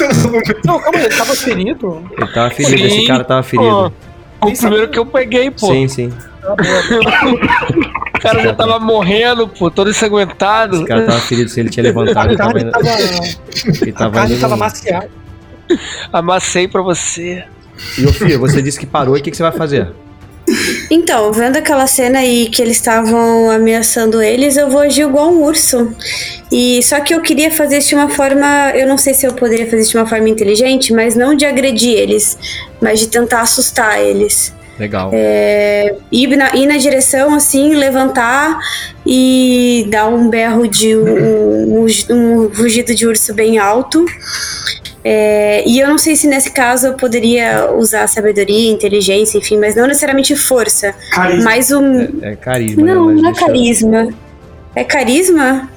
Não, calma aí, ele tava ferido. Ele tava ferido, Sim, esse cara tava ferido. O primeiro que eu peguei, pô. Sim, sim. O cara já tava morrendo, pô, todo ensanguentado. Esse cara tava ferido, se ele tinha levantado, A ele tava carne indo. tava, Ele a tava carne tava maciada. Amassei pra você. E ô Fia, você disse que parou e o que, que você vai fazer? Então, vendo aquela cena aí que eles estavam ameaçando eles, eu vou agir igual um urso. E só que eu queria fazer isso de uma forma, eu não sei se eu poderia fazer isso de uma forma inteligente, mas não de agredir eles, mas de tentar assustar eles. Legal. É, ir, na, ir na direção, assim, levantar e dar um berro de um, um, um rugido de urso bem alto. É, e eu não sei se nesse caso eu poderia usar sabedoria, inteligência, enfim, mas não necessariamente força. Carisma. Mas um. É, é carisma. Não, né? Mas não é carisma. É carisma?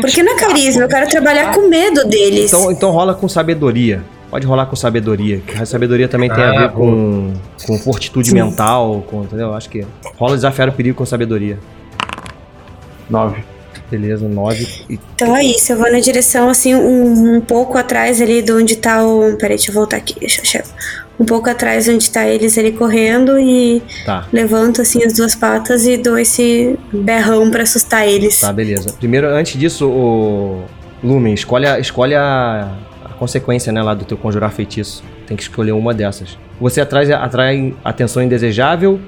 Porque não é carisma, eu quero trabalhar com medo deles. Então, então rola com sabedoria. Pode rolar com sabedoria. que A sabedoria também tem a Ah, ver com, com fortitude mental, com, entendeu? Acho que rola desafiar o perigo com sabedoria. Nove. Beleza, 9. E Então é isso, eu vou na direção assim, um, um pouco atrás ali de onde tá o. Peraí, deixa eu voltar aqui, deixa eu chegar. Um pouco atrás onde tá eles ali correndo e tá. levanto assim as duas patas e dou esse berrão pra assustar eles. Tá, beleza. Primeiro, antes disso, o Lumen, escolhe, a, escolhe a consequência, né, lá do teu conjurar feitiço. Tem que escolher uma dessas. Você atrai, atrai atenção indesejável,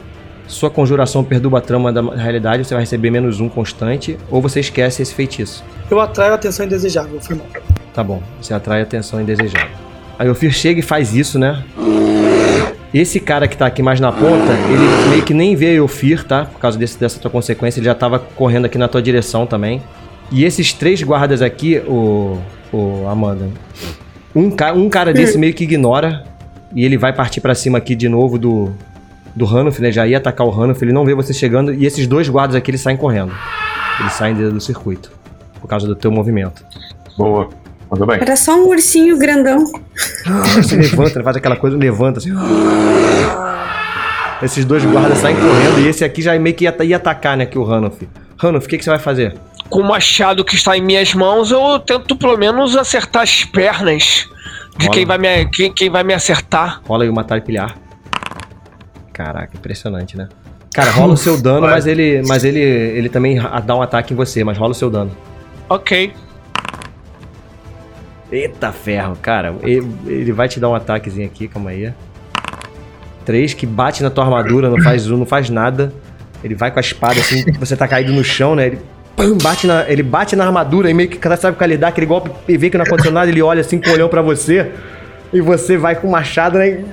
sua conjuração perturba a trama da realidade, você vai receber menos um constante, ou você esquece esse feitiço. Eu atraio atenção indesejável, foi mal. Tá bom, você atrai atenção indesejável. Aí o Fir chega e faz isso, né? Esse cara que tá aqui mais na ponta, ele meio que nem vê o Fir, tá? Por causa desse, dessa tua consequência, ele já tava correndo aqui na tua direção também. E esses três guardas aqui, o, o Amanda, um, ca, um cara desse meio que ignora e ele vai partir pra cima aqui de novo do do Hanuf, né? Já ia atacar o Hanuf, ele não vê você chegando e esses dois guardas aqui eles saem correndo. Eles saem do do circuito por causa do teu movimento. Boa. Mandou bem. Era só um ursinho grandão. Se levanta, ele faz aquela coisa, levanta assim. Esses dois guardas saem correndo e esse aqui já meio que ia, ia atacar, né, que o Hanuf. Hanuf, o que, que você vai fazer? Com o machado que está em minhas mãos, eu tento pelo menos acertar as pernas de Rola. quem vai, me, quem, quem vai me acertar. Rola aí o matar e pilhar. Caraca, impressionante, né? Cara, rola o seu dano, mas ele, mas ele, ele também dá um ataque em você, mas rola o seu dano. Ok. Eita ferro, cara. Ele, ele vai te dar um ataquezinho aqui, calma aí. Três que bate na tua armadura, não faz não faz nada. Ele vai com a espada assim, você tá caído no chão, né? Ele, pam, bate na, ele bate na armadura e meio que cara sabe o que ele dá, aquele golpe e vê que não aconteceu nada, ele olha assim com o olhão pra você. E você vai com o machado, né? e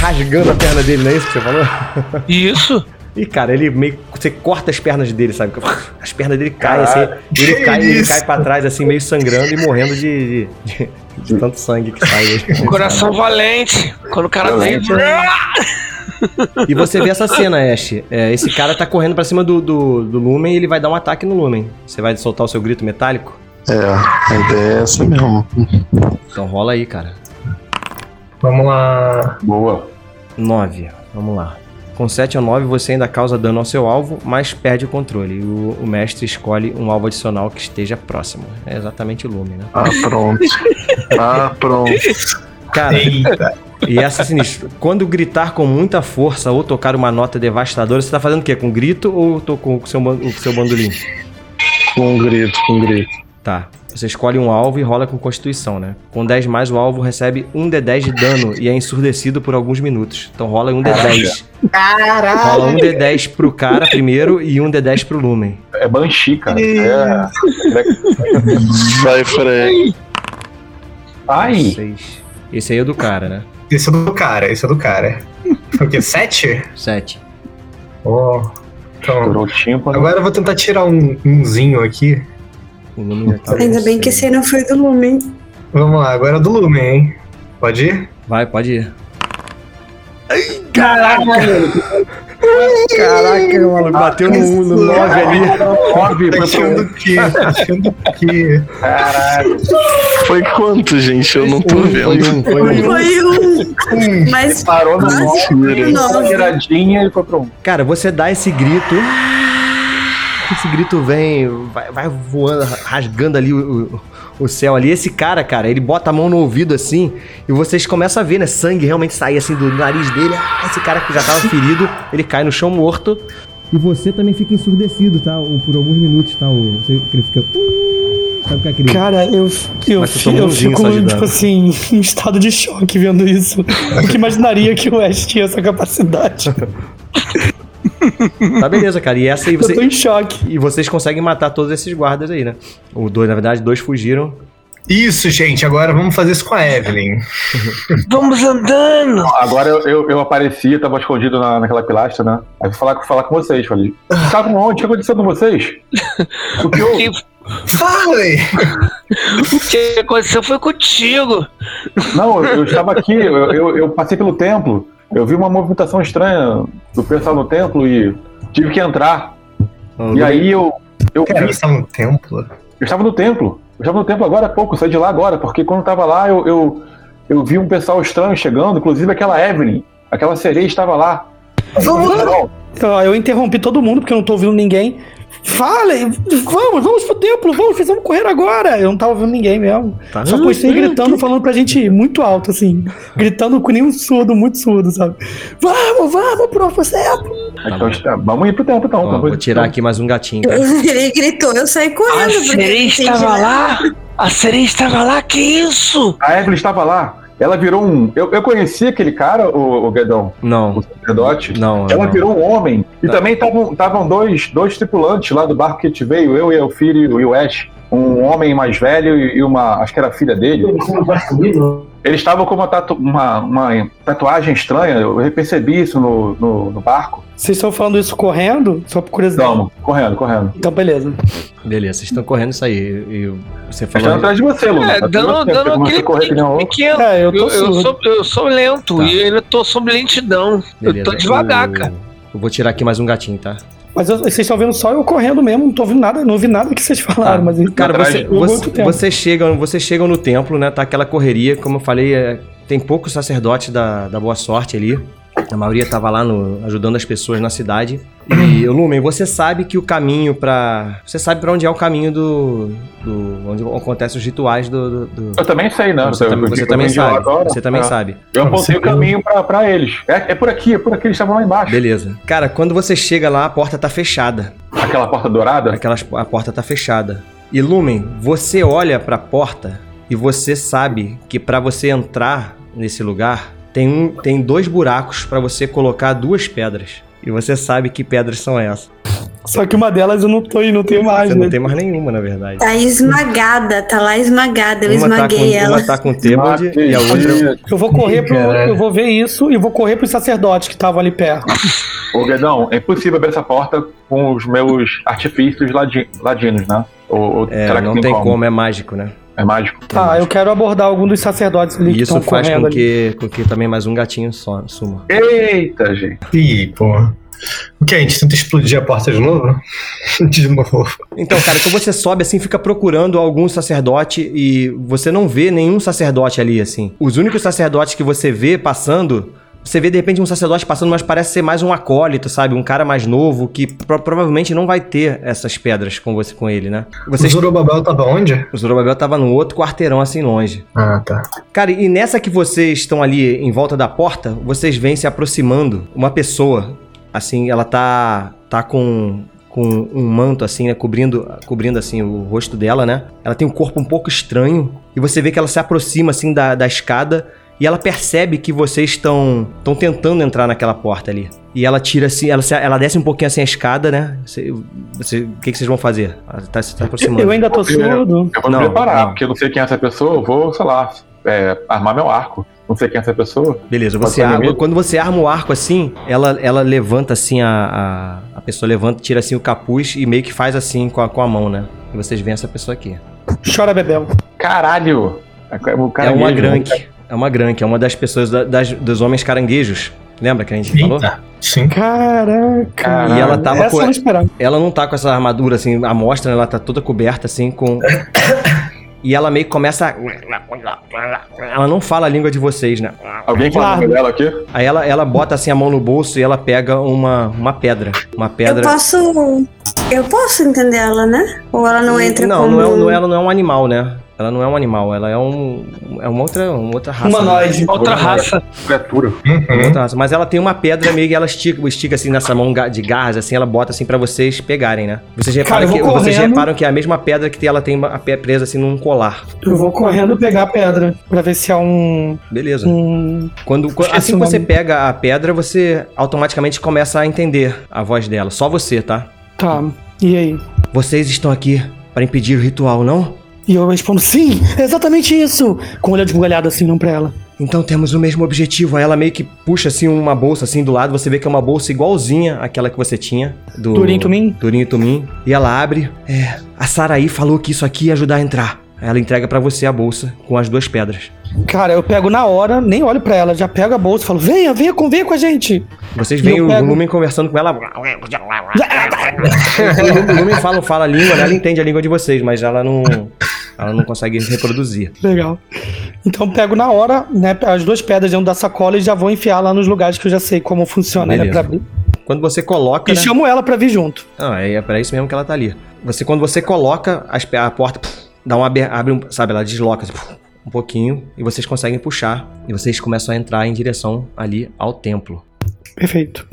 Rasgando a perna dele, não é isso que você falou? Isso. E cara, ele meio que você corta as pernas dele, sabe? As pernas dele caem assim, ele cai, ele cai para trás assim, meio sangrando e morrendo de, de, de- de tanto sangue que sai. Coração valente. Quando o cara vem. E você vê essa cena, Ash. É, esse cara tá correndo pra cima do, do, do Lumen e ele vai dar um ataque no Lumen. Você vai soltar o seu grito metálico? É, a ideia é essa mesmo. Então rola aí, cara. Vamos lá. Boa. 9. Vamos lá. Com 7 ou 9 você ainda causa dano ao seu alvo, mas perde o controle. E o, o mestre escolhe um alvo adicional que esteja próximo. É exatamente o Lumen, né? Ah, pronto. Ah, pronto. Cara, Eita. E essa é sinistro. Quando gritar com muita força ou tocar uma nota devastadora, você tá fazendo o quê? Com grito ou tô com o seu, o seu bandolim? Com um grito, com um grito. Tá. Você escolhe um alvo e rola com constituição, né? Com 10 mais, o alvo recebe um D10 de dano e é ensurdecido por alguns minutos. Então rola um D10. Rola um D10 pro cara primeiro e um D10 pro Lumen. É Banshee, cara. É... Vai, Frei. Ai! 6. Esse aí é do cara, né? Esse é do cara, esse é do cara. Foi o quê? Sete? 7. Oh. Então, agora eu vou tentar tirar um, umzinho aqui. O Lumen já tá. Ainda bem que esse aí não foi do Lumen. Vamos lá, agora é do Lumen, hein? Pode ir? Vai, pode ir. Caraca, Caraca, maluco. Bateu no 9 ali. Foi achando o quê? Achando o quê? Caralho. Foi quanto, gente? Eu não tô Um, vendo. Foi um, foi um. Foi um. Mas Parou no quase nove. foi um Uma nove. giradinha e foi pro um. Cara, você dá esse grito. Esse grito vem, vai, vai voando, rasgando ali o, o, céu ali. Esse cara, cara, ele bota a mão no ouvido assim e vocês começam a ver, né? Sangue realmente sair assim do nariz dele. Ah, esse cara que já tava ferido, ele cai no chão morto. E você também fica ensurdecido, tá? Ou por alguns minutos, tá? O, você, ele fica. Sabe o que é aquele. Cara, eu, eu, Mas eu fico, tipo assim, em estado de choque vendo isso. Nunca imaginaria que o Ash tinha essa capacidade. Tá beleza, cara. E essa aí Eu tô você. em choque. E vocês conseguem matar todos esses guardas aí, né? O dois, na verdade, dois fugiram. Isso, gente, agora vamos fazer isso com a Evelyn. Vamos andando! Agora eu, eu, eu apareci, tava escondido na, naquela pilastra, né? Aí fui falar, falar com vocês. Falei, estavam onde? O que aconteceu com vocês? O que O eu. que, Falem! o que aconteceu foi contigo. Não, eu, eu estava aqui, eu, eu, eu passei pelo templo. Eu vi uma movimentação estranha do pessoal no templo e tive que entrar. E aí eu. Eu, Cara, vi- você tá no templo? eu estava no templo. Eu estava no templo agora há pouco, eu saí de lá agora, porque quando eu estava lá eu, eu, eu vi um pessoal estranho chegando, inclusive aquela Evelyn, aquela sereia estava lá. Vamos lá! Ó, Eu interrompi todo mundo porque eu não tô ouvindo ninguém. Falem, vamos, vamos pro templo, vamos, precisamos correr agora. Eu não tava ouvindo ninguém mesmo. Tá. Só postei gritando, falando pra gente ir muito alto, assim. Gritando com nenhum surdo, muito surdo, sabe? Vamos, vamos pro templo. Então, está- vamos ir pro templo então. Ó, vou tirar aqui mais um gatinho, cara. Ele gritou, eu saí A correndo. porque sereia estava lá! A sereia estava lá, que isso? A Evelyn estava lá. Ela virou um. Eu, eu conheci aquele cara, o, o Guedão, o Não, sacerdote. não. Ela não. virou um homem. E Não. também estavam dois, dois tripulantes lá do barco que a gente veio, eu e o filho e o Ash. Um homem mais velho e uma. Acho que era a filha dele. Eles estavam com uma, tatu- uma, uma tatuagem estranha. Eu percebi isso no, no, no barco. Vocês estão falando isso correndo? Só por curiosidade. Vamos, correndo, correndo. Então, beleza. Beleza, vocês estão correndo isso aí. E você falou. atrás de você, Luna. É, Atrás de dando, você. Dando aquele pequeno. É, eu tô Eu, eu sou, eu sou lento Tá. e eu ainda tô sob lentidão. Eu tô devagar, eu... cara. Eu vou tirar aqui mais um gatinho, tá? Mas eu- vocês estão vendo só eu correndo mesmo, não tô ouvindo nada, não ouvi nada que vocês falaram, Tá. mas Cara, Atrás você, você, chegam, vocês chegam no templo, né? Tá aquela correria, como eu falei, é, tem poucos sacerdotes da, da Boa Sorte ali. A maioria tava lá no- ajudando as pessoas na cidade. E, Lumen, você sabe que o caminho pra. Você sabe pra onde é o caminho do. do onde acontecem os rituais do. do- do- Eu também sei, né? Você, eu- você também sabe. agora. Você também É. sabe. Eu Não, apontei o caminho pra, pra eles. É, é por aqui, é por aqui, eles estavam lá embaixo. Beleza. Cara, quando você chega lá, a porta tá fechada. Aquela porta dourada. Aquelas, a porta tá fechada. E Lumen, você olha pra porta e você sabe que pra você entrar nesse lugar tem, um, tem dois buracos pra você colocar duas pedras. E você sabe que pedras são essas. Só que uma delas eu não tô e não tenho mais, Você né? não tem mais nenhuma, na verdade. Tá esmagada, tá lá esmagada. Eu Uma tá, esmaguei com, ela. uma tá com Tebald e a outra. Eu vou correr pro. Caralho. Eu vou ver isso e vou correr pros sacerdotes que estavam ali perto. Ô, Guedão, é impossível abrir essa porta com os meus artifícios ladi- ladinos, né? Ou, ou É, será que não tem como, é mágico, né? É mágico? Tá, eu quero abordar algum dos sacerdotes ali E que isso faz com ali. que, com que também mais um gatinho só, suma. Eita, gente. Ih, pô. O que? A gente tenta explodir a porta de novo? de novo. Então, cara, quando você sobe assim, fica procurando algum sacerdote e você não vê nenhum sacerdote ali, assim. Os únicos sacerdotes que você vê passando, você vê de repente um sacerdote passando, mas parece ser mais um acólito, sabe? Um cara mais novo que pro- provavelmente não vai ter essas pedras com você, com ele, né? Vocês... O Zorobabel tava onde? O Zorobabel tava num outro quarteirão assim longe. Ah, tá. Cara, e nessa que vocês estão ali em volta da porta, vocês vêm se aproximando uma pessoa. Assim, ela tá tá com com um manto assim, né, cobrindo cobrindo assim o rosto dela, né? Ela tem um corpo um pouco estranho e você vê que ela se aproxima assim da, da escada e ela percebe que vocês estão estão tentando entrar naquela porta ali. E ela tira assim, ela, ela desce um pouquinho assim a escada, né? Você, você- o que, que vocês vão fazer? Ela tá se tá aproximando. Eu ainda tô surdo. Eu vou Não, me preparar, não. porque eu não sei quem é essa pessoa, eu vou, sei lá, é, armar meu arco. Não sei quem é essa pessoa. Beleza, você arma, quando você arma o arco assim, ela, ela levanta assim, a, a, a pessoa levanta, tira assim o capuz e meio que faz assim com a, com a mão, né? E vocês veem essa pessoa aqui. Chora, Bebel. Caralho! O é uma caranguejo. granque. É uma granque, é uma das pessoas da- das, dos homens caranguejos. Lembra que a gente falou? Eita. Sim. Caraca. E ela tava Essa com- eu não. Ela não tá com essa armadura assim, a mostra, ela tá toda coberta assim com. E ela meio que começa. a- Ela não fala a língua de vocês, né? Alguém fala Claro. dela aqui? Aí ela, ela bota assim a mão no bolso e ela pega uma, uma pedra. Uma Eu pedra. posso. Eu posso entender ela, né? Ou ela não entra não, como. não, é, não, ela não é um animal, né? Ela não é um animal, ela é um. É uma outra, uma outra raça. Humanoide. Outra raça. Criatura. Uma Uhum. outra raça. Mas ela tem uma pedra meio que ela estica, estica assim nessa mão de garras, assim, ela bota assim pra vocês pegarem, né? Vocês Cara, reparam, eu que, vocês reparam que é a mesma pedra que tem- ela tem uma- a pé presa assim num colar. Eu vou correndo pegar a pedra pra ver se é um. Beleza. um... Quando, quando- assim que você pega a pedra, você automaticamente começa a entender a voz dela. Só você, tá? Tá. E aí? Vocês estão aqui para impedir o ritual, não? E eu respondo, sim, é exatamente isso! Com o olho esbugalhado assim, não pra ela. Então temos o mesmo objetivo. Aí ela meio que puxa assim uma bolsa assim do lado, você vê que é uma bolsa igualzinha àquela que você tinha. Do Turim Tumim? Turim Tumim. E ela abre. É, a Saraí falou que isso aqui ia ajudar a entrar. Ela entrega pra você a bolsa com as duas pedras. Cara, eu pego na hora, nem olho pra ela, já pego a bolsa e falo, venha, venha, venha com a gente. Vocês veem o pego- Lumen conversando com ela. o Lumen fala, fala a língua, né? Ela entende a língua de vocês, mas ela não. Ela não consegue reproduzir. Legal. Então eu pego na hora, né, as duas pedras dentro da sacola e já vou enfiar lá nos lugares que eu já sei como funciona, né, pra abrir. Quando você coloca. E né? chamo ela pra vir junto. Ah, é pra isso mesmo que ela tá ali. Você, quando você coloca as a porta, dá uma abre, um, sabe, ela desloca assim, puf, um pouquinho e vocês conseguem puxar e vocês começam a entrar em direção ali ao templo. Perfeito.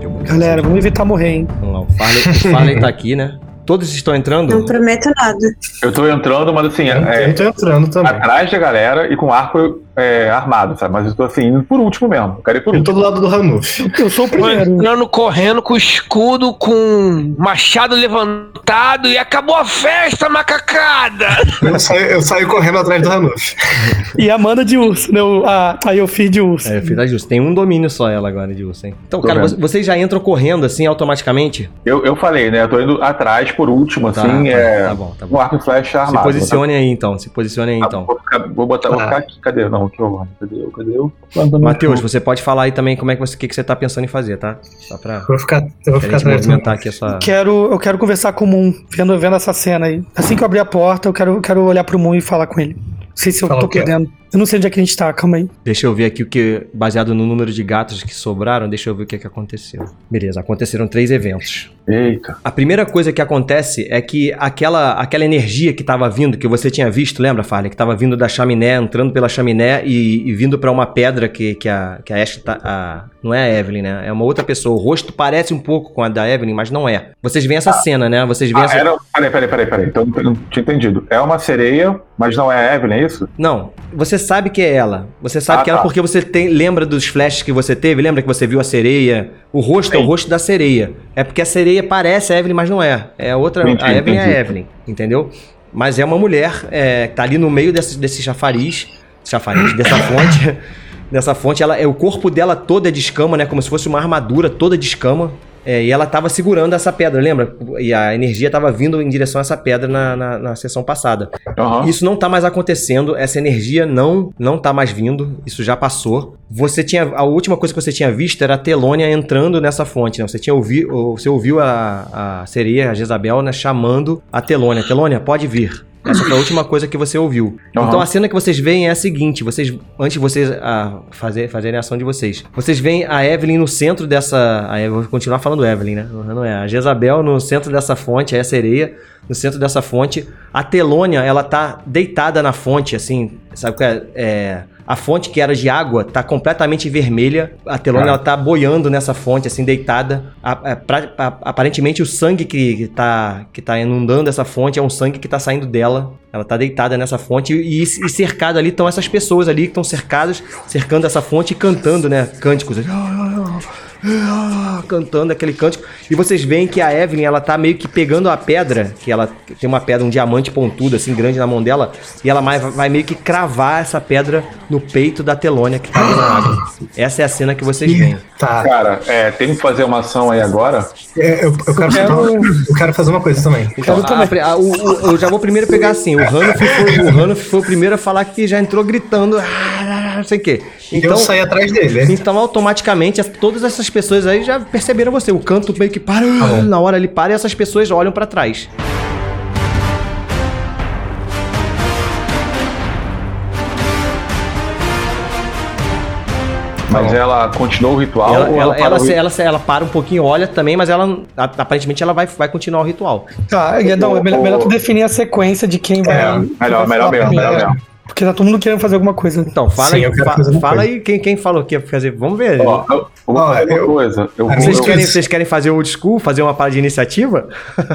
Eu Galera, vamos evitar morrer, hein? Vamos lá, o Farley, o Farley tá aqui, né? Todos estão entrando? Não prometo nada. Eu tô entrando, mas assim, é, Eu tô entrando também. atrás da galera e com arco é, armado, sabe? Mas eu tô assim, indo por último mesmo. Eu quero ir por Eu tô último. do lado do Ranulf. Eu sou o Tô primeiro. entrando correndo com escudo, com machado levantado e acabou a festa, macacada! Eu saio, eu saio correndo atrás do Ranulf. E a Amanda de urso, né? A, a Yofi de urso. É, filho da Justa. Tem um domínio só ela agora de urso, hein? Então, Tô cara, vendo. vo- vocês já entram correndo assim automaticamente? Eu, eu falei, né? Eu tô indo atrás por último, Tá, assim, tá, é. tá bom, tá bom. Com arco e flecha armado. Se posicione aí então, se posicione aí Tá? então. Vou, ficar- vou botar, vou Tá. ficar aqui. Cadê? Não, aqui eu Cadê eu? Cadê eu? Matheus, você pode falar aí também como é que você, o que, que você tá pensando em fazer, tá? Só pra, Eu vou ficar, eu vou ficar movimentar aqui essa... Quero, eu quero conversar com o Moon, vendo, vendo essa cena aí. Assim que eu abrir a porta, eu quero, quero olhar pro Moon e falar com ele. Não sei se eu Fala tô podendo. Eu não sei onde é que a gente tá, calma aí. Deixa eu ver aqui o que, baseado no número de gatos que sobraram, deixa eu ver o que, que aconteceu. Beleza, aconteceram três eventos. Eita. A primeira coisa que acontece é que aquela, aquela energia que tava vindo, que você tinha visto, lembra, Farley? Que tava vindo da chaminé, entrando pela chaminé e, e vindo pra uma pedra que, que a, que a Ashley tá. a- não é a Evelyn, né? É uma outra pessoa. O rosto parece um pouco com a da Evelyn, mas não é. Vocês veem essa cena, né? Vocês veem Ah, essa. era... Peraí, peraí, peraí, peraí. Então não não tinha entendido. É uma sereia, mas não é a Evelyn, é isso? Não, você sabe que é ela. Você sabe Ah, que é ela tá. porque você tem, lembra dos flashes que você teve? Lembra que você viu a sereia? O rosto é o Sim. rosto da sereia. É porque a sereia parece a Evelyn, mas não é. É outra. Entendi, a Evelyn é a entendi. Evelyn, entendeu? Mas é uma mulher, é, que tá ali no meio desse, desse chafariz. Chafariz, dessa fonte. Dessa fonte, ela, é, o corpo dela todo é de escama, né? Como se fosse uma armadura toda de escama. É, e ela tava segurando essa pedra, lembra? E a energia tava vindo em direção a essa pedra na, na, na sessão passada. Aham. Isso não tá mais acontecendo, essa energia não não tá mais vindo, isso já passou. Você tinha a última coisa que você tinha visto era a Telônia entrando nessa fonte, né? Você tinha ouvi, ou- você ouviu a, a sereia, a Jezabel, né, chamando a Telônia. Telônia, pode vir. Essa foi a última coisa que você ouviu. Aham. Então a cena que vocês veem é a seguinte: vocês, antes de vocês ah, fazer, fazerem a ação de vocês, vocês veem a Evelyn no centro dessa. Aí eu vou continuar falando Evelyn, né? Não é. A Jezabel no centro dessa fonte, aí a sereia no centro dessa fonte. A Telônia, ela tá deitada na fonte, assim, sabe o que é? é a fonte que era de água tá completamente vermelha. A Telônia, Ah. ela tá boiando nessa fonte, assim, deitada. A- a- pra- a- aparentemente, o sangue que, que, tá, que tá inundando essa fonte é um sangue que tá saindo dela. Ela tá deitada nessa fonte e, e cercada ali estão essas pessoas ali que estão cercadas, cercando essa fonte e cantando, né? Cânticos. Cantando aquele cântico. E vocês veem que a Evelyn, ela tá meio que pegando a pedra, que ela tem uma pedra, um diamante pontudo, assim, grande na mão dela, e ela vai, vai meio que cravar essa pedra no peito da Telônia que tá ali na água. Essa é a cena que vocês veem. Tá. Cara, é, tem que fazer uma ação aí agora. É, eu, eu, quero, eu quero fazer uma coisa também. Então, a- a- o- o- eu já vou primeiro pegar assim, o Hanuf foi, o foi o primeiro a falar que já entrou gritando, "Ah, não sei o quê. Então, eu saí atrás dele. então automaticamente as- todas essas pessoas aí já perceberam você. O canto meio que para, bom. na hora ele para e essas pessoas olham pra trás. Mas ela continuou o ritual Ela, ou ela, parou ela, o ela, ela para um pouquinho, olha também, mas ela aparentemente ela vai, vai continuar o ritual. Tá, é, não, é melhor, melhor tu definir a sequência de quem vai. É, melhor, vai melhor falar mesmo, primeiro. melhor mesmo. Porque tá todo mundo querendo fazer alguma coisa. Então, fala Sim, aí, eu fa- fala coisa. aí quem, quem falou que ia fazer. Vamos ver. Ó, eu, eu vou Ó, fazer uma eu- coisa. Eu vocês, eu- querem, vocês querem fazer old school, fazer uma parada de iniciativa?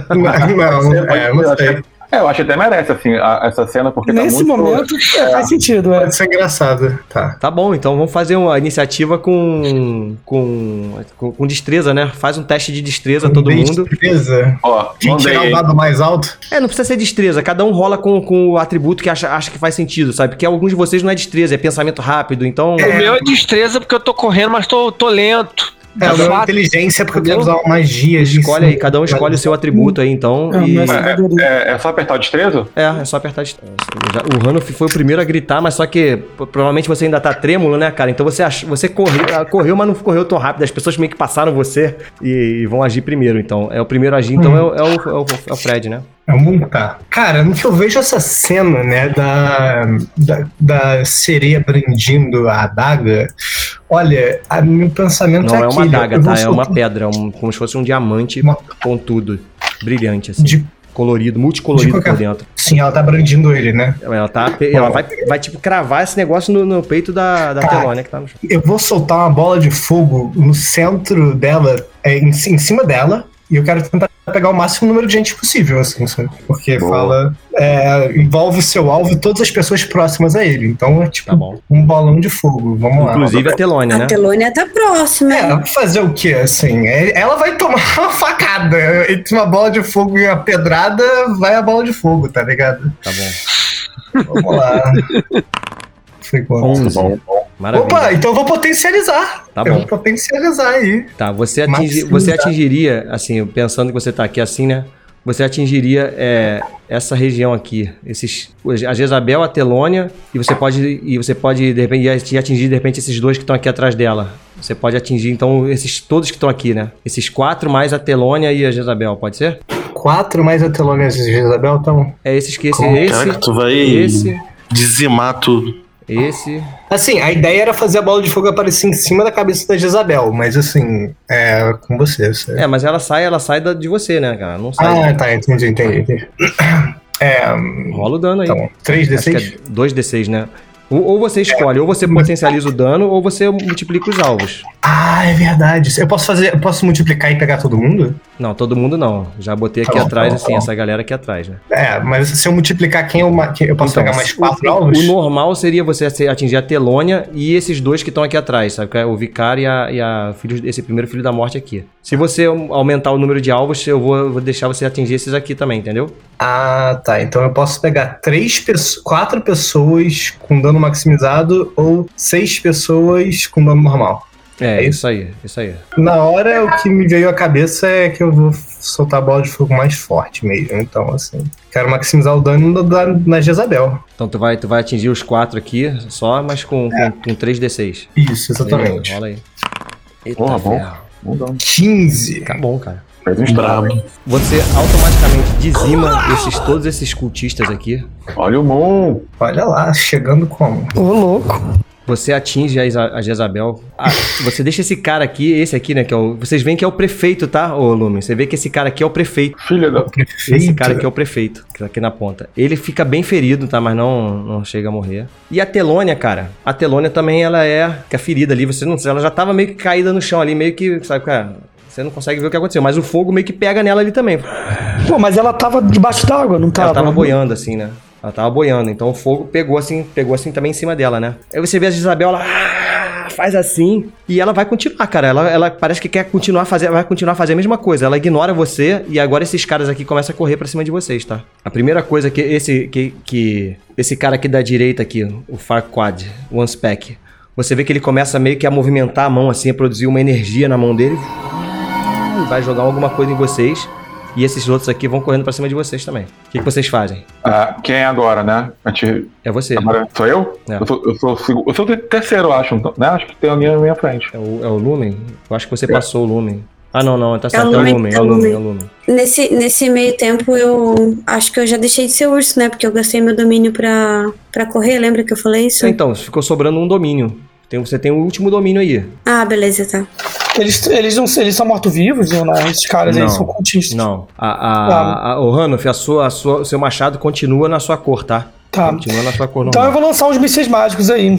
Não, não, é, não sei. É, eu acho que até merece, assim, a- essa cena, porque Nesse tá muito... momento, é, faz sentido, é. Pode ser engraçado. Tá. Tá bom, então vamos fazer uma iniciativa com, com, com, com destreza, né? Faz um teste de destreza todo mundo. Beleza. Ó, Quem tirar o dado mais alto? É, não precisa ser destreza, cada um rola com, com o atributo que acha, acha que faz sentido, sabe? Porque alguns de vocês não é destreza, é pensamento rápido, então. O meu é destreza porque eu tô correndo, mas tô, tô lento. É, o é fato. inteligência porque eu quero usar uma magia. Escolhe aí, cada um escolhe o seu atributo aí, então. É, e- É, é- é só apertar o destreza? É, é só apertar destreza. Já- O Rano foi o primeiro a gritar, mas só que provavelmente você ainda tá trêmulo, né, cara? Então você, ach... você correu, ah, correu, mas não correu tão rápido. As pessoas meio que passaram você e, vão agir primeiro. Então, é o primeiro a agir, então é, o, é, o, é o- é o Fred, né? Vamos tá. Cara, no que eu vejo essa cena, né, da, da, da sereia prendindo a adaga, olha, a, meu pensamento Não é é uma aquele, adaga, eu vou tá? É uma soltar pedra, é um- como se fosse um diamante Uma- pontudo, brilhante, assim. De, Colorido, multicolorido De qualquer- por dentro. sim, ela tá brandindo ele, né? Ela, tá, ela vai, vai, tipo, cravar esse negócio no, no peito da, da Tá. Telônia que tá no chão. Eu vou soltar uma bola de fogo no centro dela, é, em, em cima dela, e eu quero tentar pegar o máximo número de gente possível, assim, sabe? Porque Boa. fala. é, envolve o seu alvo e todas as pessoas próximas a ele. Então é tipo Tá bom. um bolão de fogo. Vamos lá. Inclusive a Telônia, A né? Telônia tá próxima. É, fazer o quê, assim? É- Ela vai tomar uma facada. Entre uma bola de fogo e uma pedrada, vai a bola de fogo, tá ligado? Tá bom. Vamos lá. Foi quanto? 11. Bom, bom. Maravilha. Opa, então eu vou potencializar. Tá eu bom. vou potencializar aí. Tá, você, atingi, você atingiria, assim, pensando que você tá aqui assim, né? Você atingiria é, essa região aqui, esses, a Jezabel, a Telônia, e você pode, e você pode de repente atingir de repente esses dois que estão aqui atrás dela. Você pode atingir então esses todos que estão aqui, né? Esses quatro mais a Telônia e a Jezabel, pode ser? Quatro mais a Telônia de Jezabel, então. É esses que esse, Como? esse, Caraca, tu vai esse, dizimar tudo. Esse. Assim, a ideia era fazer a bola de fogo aparecer em cima da cabeça da Jezabel, mas assim, é com você. você- É, mas ela sai, ela sai da- de você, né, cara? Não sai. Ah, tá, entendi, entendi. entendi. É, Rola o dano aí. então, 3 Acho que D6? é 2d6, né? Ou, ou você escolhe, ou você potencializa o dano, ou você multiplica os alvos. Ah, é verdade. Eu posso fazer, eu posso multiplicar e pegar todo mundo? Não, todo mundo não. Já botei aqui Tá bom, atrás, tá bom, assim, tá essa galera aqui atrás, né? É, mas se eu multiplicar quem eu, ma- quem eu posso pegar mais quatro o, alvos? o normal seria você atingir a Telônia e esses dois que estão aqui atrás, sabe? É O Vicário e, a, e a filho, esse primeiro filho da morte aqui. Se você aumentar o número de alvos, eu vou, eu vou deixar você atingir esses aqui também, entendeu? Ah, tá. Então eu posso pegar três pessoas, quatro pessoas com dano maximizado ou seis pessoas com dano normal. É, É isso? isso aí, isso aí. Na hora, o que me veio à cabeça é que eu vou soltar a bola de fogo mais forte mesmo. Então, assim, quero maximizar o dano da, na Jezabel. Então tu vai, tu vai atingir os quatro aqui só, mas com, com, com 3d6. Isso, exatamente. Rola aí. Eita, Porra, bom. ferro. Bom dano. 15. Tá bom, cara. Um estrago. Você automaticamente dizima esses, todos esses cultistas aqui. Olha o Moon. Olha lá, chegando como? Ô, louco. Você atinge a, Isa- a Jezabel. Ah, você deixa esse cara aqui, esse aqui, né? Que é o, vocês veem que é o prefeito, tá, ô Lumen? Você vê que esse cara aqui é o prefeito. Filha da. Esse cara aqui é o prefeito, que tá aqui na ponta. Ele fica bem ferido, tá? Mas não, não chega a morrer. E a Telônia, cara. A Telônia também, ela é. Que a ferida ali, você não. Ela já tava meio que caída no chão ali, meio que. Sabe, cara? Você não consegue ver o que aconteceu. Mas o fogo meio que pega nela ali também. Pô, mas ela tava debaixo d'água, não tava? Ela tava boiando, assim, né? Ela tava boiando. Então o fogo pegou assim, pegou assim também em cima dela, né? Aí você vê a Isabel, ela ah, faz assim. E ela vai continuar, cara. Ela, ela parece que quer continuar fazer, vai continuar a fazer a mesma coisa. Ela ignora você e agora esses caras aqui começam a correr pra cima de vocês, tá? A primeira coisa que esse que, que esse cara aqui da direita aqui, o Farquad, o Unspec, você vê que ele começa meio que a movimentar a mão assim, a produzir uma energia na mão dele. Vai jogar alguma coisa em vocês. E esses outros aqui vão correndo pra cima de vocês também. O que, que vocês fazem? Ah, quem é agora, né? Gente- É você. Agora sou eu? É. Eu, sou, eu, sou, eu sou o terceiro, eu acho. então, Né? Acho que tem alguém na minha frente. É o, é o Lumen? Eu acho que você passou o Lumen. Ah, não, não, tá certo. É o Lumen, é é o o Lumen, Lumen. é o Lumen. Nesse, nesse meio tempo, eu acho que eu já deixei de ser urso, né? Porque eu gastei meu domínio pra, pra correr, lembra que eu falei isso? Então, ficou sobrando um domínio. Tem, você tem o último domínio aí. Ah, beleza, tá. Eles, eles, não, eles são mortos-vivos ou não? Esses caras aí Não. são cultistas. Não. A, a, a, o Ranulf, a sua, a sua, o seu machado continua na sua cor, tá? Tá. Continua na sua cor Então eu normal. vou lançar uns mísseis mágicos aí.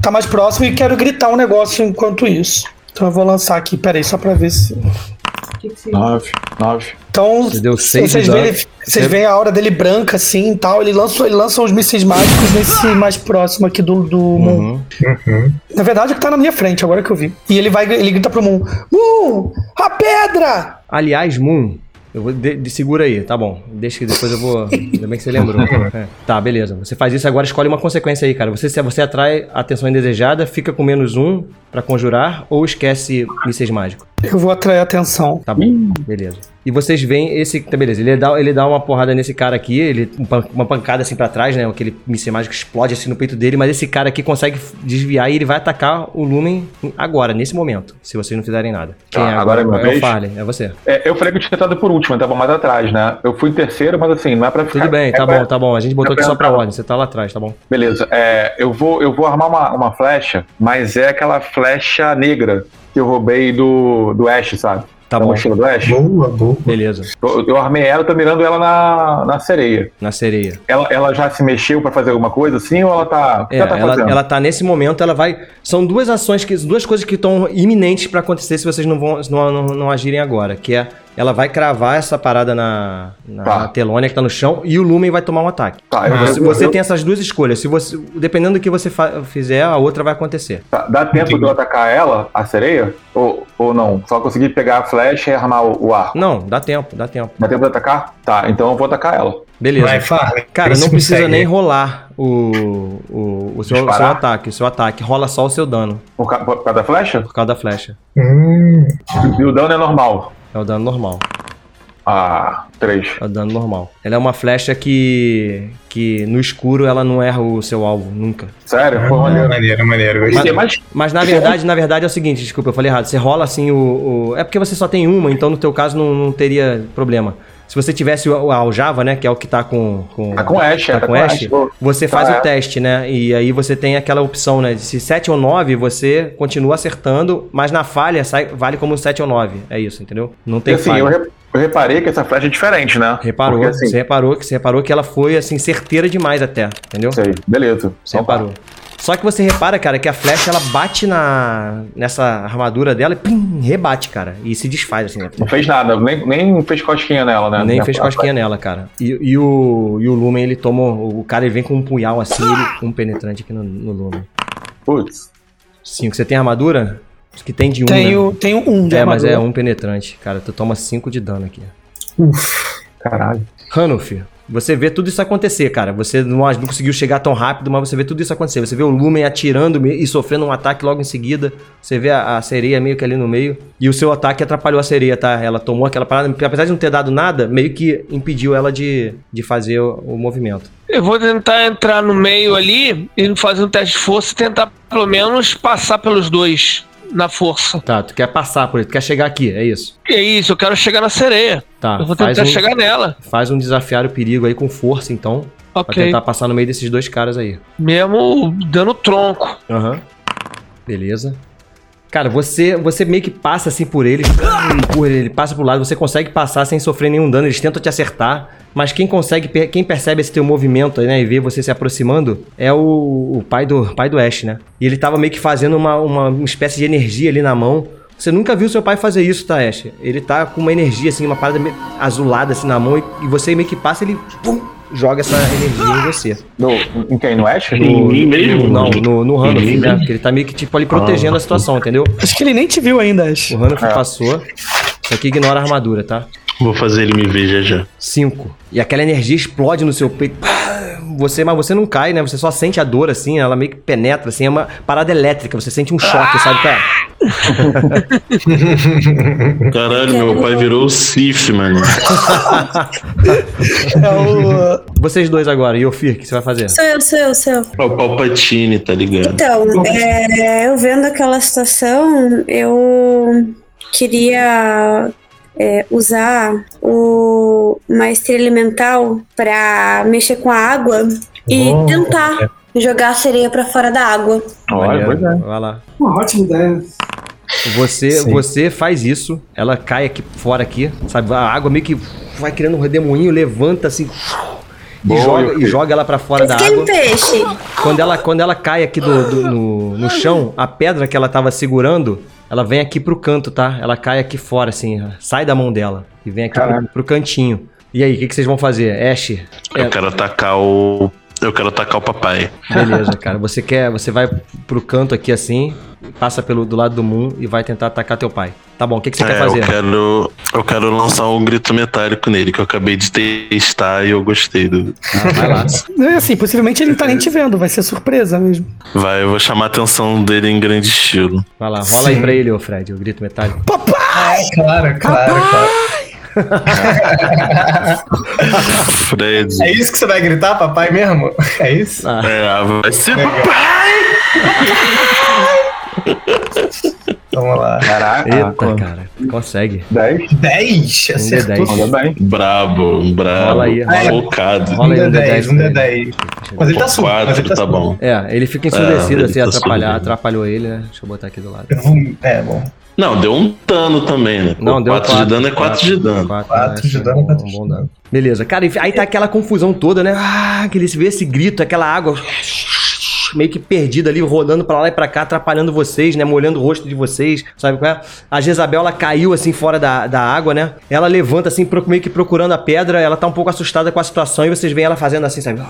Tá mais próximo e quero gritar um negócio enquanto isso. Então eu vou lançar aqui, peraí, só pra ver se. Nove. Nove. Então, Você deu seis vocês de veem, ele- vocês veem a aura dele branca assim e tal. Ele lança, ele lança uns mísseis mágicos nesse mais próximo aqui do, do Moon. Uhum. Na verdade, é que tá na minha frente, agora que eu vi. E ele vai, ele grita pro Moon: Moon, a pedra! Aliás, Moon, eu vou. De, de- segura aí, tá bom. Deixa que depois eu vou. Ainda bem que você lembrou. É. Tá, beleza. Você faz isso agora, escolhe uma consequência aí, cara. Você, se você atrai a atenção indesejada, fica com menos um pra conjurar ou esquece mísseis mágicos. Eu vou atrair a atenção. Tá bom, beleza. E vocês veem esse. Tá, beleza. Ele dá, ele dá uma porrada nesse cara aqui, ele, um uma pancada assim pra trás, né? Aquele míssil mágico explode assim no peito dele, mas esse cara aqui consegue desviar e ele vai atacar o Lumen agora, nesse momento, se vocês não fizerem nada. Quem Tá, é agora é minha É o? Farley, é você. É, eu falei que eu tinha tentado por último, eu tava mais atrás, né? Eu fui em terceiro, mas assim, não é pra ficar. Tudo bem, é tá pra- bom, tá bom. A gente botou é aqui só pra pra- ordem, você tá lá atrás, tá bom? Beleza, é, eu, vou, eu vou armar uma, uma flecha, mas é aquela flecha negra que eu roubei do, do Ash, sabe? Tá da bom. mochila do Ash. Boa, boa. Beleza, Eu, eu armei ela, tô mirando ela na, na sereia. na sereia. Ela, ela já se mexeu pra fazer alguma coisa assim ou ela tá. É, ela tá ela, ela tá nesse momento, ela vai. São duas ações, que, duas coisas que estão iminentes pra acontecer se vocês não vão não, não, não agirem agora. Que é ela vai cravar essa parada na, na, Tá. na telônia que tá no chão e o Lumen vai tomar um ataque. Tá, eu- Você, eu- você eu- tem essas duas escolhas. Se você, dependendo do que você fizer, a outra vai acontecer. Tá, dá tempo de eu atacar ela, a sereia? Ou, ou não? Só conseguir pegar a flecha e armar o, o arco. Não, dá tempo, dá tempo. Dá tempo de atacar? Tá, então eu vou atacar ela. Beleza. Vai, Farley. Cara, não precisa nem rolar o, o, o, seu, o seu ataque. O seu ataque. Rola só o seu dano Por, ca- por causa da flecha? por causa da flecha. Hum, E o dano é normal. É o dano normal. Ah, três. É o dano normal. Ela é uma flecha que. que no escuro ela não erra o seu alvo, nunca. Sério? Foi ah, maneiro. maneiro, maneiro. Tem mais. Mas na verdade, na verdade é o seguinte, desculpa, eu falei errado. Você rola assim o. o- é porque você só tem uma, então no teu caso não, não teria problema. Se você tivesse o, o aljava, né, que é o que tá com. com Tá com Ash, é, tá tá com com Ash, você Tá, faz é. o teste, né? E aí você tem aquela opção, né? de Se 7 ou 9, você continua acertando, mas na falha sai, vale como 7 ou 9. É isso, entendeu? Não E tem assim, falha. eu, re- eu reparei que essa flecha é diferente, né? Reparou, Porque, assim, você reparou que você reparou que ela foi assim certeira demais até, entendeu? Sei, beleza. Você Então tá. Só que você repara, cara, que a flecha ela bate na nessa armadura dela e pim, rebate, cara, e se desfaz assim, né? Não fez nada, nem, nem fez cosquinha nela, né? Nem Na- fez cosquinha nela, cara. E, e o, e o Lumen, ele toma. O cara ele vem com um punhal assim, ele, um penetrante aqui no, no Lumen. Putz. Cinco. Você tem armadura? Que tem de um. né? Tenho, tenho um de É, mas armadura. é um penetrante, cara. Tu toma cinco de dano aqui. Caralho. Hanuf, você vê tudo isso acontecer, cara. Você não, não conseguiu chegar tão rápido, mas você vê tudo isso acontecer. Você vê o Lumen atirando e sofrendo um ataque logo em seguida. Você vê a, a sereia meio que ali no meio. E o seu ataque atrapalhou a sereia, tá? Ela tomou aquela parada. Apesar de não ter dado nada, meio que impediu ela de, de fazer o, o movimento. Eu vou tentar entrar no meio ali e fazer um teste de força e tentar pelo menos passar pelos dois na força. Tá, tu quer passar por ele, tu quer chegar aqui, é isso. É isso, eu quero chegar na sereia. Tá, eu vou tentar um, chegar nela. faz um desafiar o perigo aí com força, então. Pra Ok. tentar passar no meio desses dois caras aí. Mesmo dando tronco. Aham. Beleza. Cara, você, você meio que passa assim por eles, empurra ele, passa pro lado, você consegue passar sem sofrer nenhum dano, eles tentam te acertar, mas quem consegue, quem percebe esse teu movimento, né, e vê você se aproximando, é o, o pai do pai do Ash, né? E ele tava meio que fazendo uma, uma, espécie de energia ali na mão. Você nunca viu seu pai fazer isso, tá, Ash? Ele tá com uma energia assim, uma parada azulada assim na mão e, e você meio que passa, ele pum, joga essa energia em você. No, em quem? No Ash? Em mim mesmo? Não, no, no Hanuf, né? Porque ele tá meio que tipo ali protegendo a situação, entendeu? Acho que ele nem te viu ainda, Ash. O Hanuf É. passou. Isso aqui ignora a armadura, tá? Vou fazer ele me ver já já. 5. E aquela energia explode no seu peito. Pá! Você, mas você não cai, né? Você só sente a dor, assim, ela meio que penetra, assim, é uma parada elétrica, você sente um choque, sabe? Cara? Caralho, meu pai virou o Sif, mano. É o. Vocês dois agora, e o Fir, o que você vai fazer? Sou eu, sou eu, sou eu. É o Palpatine, tá ligado? Então, é, eu vendo aquela situação, eu queria é, usar o Maestria Elemental pra mexer com a água e Oh, tentar jogar a sereia pra fora da água. Olha, pois é. Vai lá. Uma ótima ideia. Você, Sim. você faz isso, ela cai aqui fora aqui, sabe? A água meio que vai criando um redemoinho, levanta assim e, Boa, joga, Yuki. e joga ela pra fora da água. peixe. Quando ela, quando ela cai aqui do, do- no, no chão, a pedra que ela tava segurando, ela vem aqui pro canto, tá? Ela cai aqui fora, assim, sai da mão dela e vem aqui pro, pro cantinho. E aí, o que, que vocês vão fazer? Ash, Eu é, quero atacar o. Eu quero atacar o papai. beleza, cara. Você quer, você vai pro canto aqui assim, passa pelo do lado do Moon e vai tentar atacar teu pai. Tá bom, o que, que você quer É, fazer? eu quero. Eu quero lançar um grito metálico nele, que eu acabei de testar e eu gostei do. Ah, vai lá. É assim, possivelmente ele não tá nem te vendo, vai ser surpresa mesmo. Vai, eu vou chamar a atenção dele em grande estilo. Vai lá, rola aí Sim. pra ele, ô Fred, o grito metálico. É, claro, claro, claro. Fred. É isso que você vai gritar, papai mesmo? É isso? Ah, É, vai ser Legal. papai! Vamos lá. Caraca. eita, cara. Consegue. 10? 10? Acertou. Um D10. Manda bem. Brabo, brabo. Rola aí, rola. Focado. Rola aí Um um D10, D10 um pra ele. D10. Mas ele tá surdo. mas Quatro, ele tá tá bom. É, ele fica ensurdecido, É, assim, ele tá atrapalhar, surdo. atrapalhou ele, né? Deixa eu botar aqui do lado. É, bom. Não, deu um dano também, né? Não, deu 4 de dano é 4 de dano. Quatro, Quatro né? de dano, Um quatro bom de dano. Beleza, cara, aí tá aquela confusão toda, né? Ah, que eles vê esse grito, aquela água meio que perdida ali, rodando pra lá e pra cá, atrapalhando vocês, né? Molhando o rosto de vocês, sabe qual é? A Jezabel, ela caiu assim fora da, da água, né? Ela levanta assim, meio que procurando a pedra, ela tá um pouco assustada com a situação e vocês veem ela fazendo assim, sabe?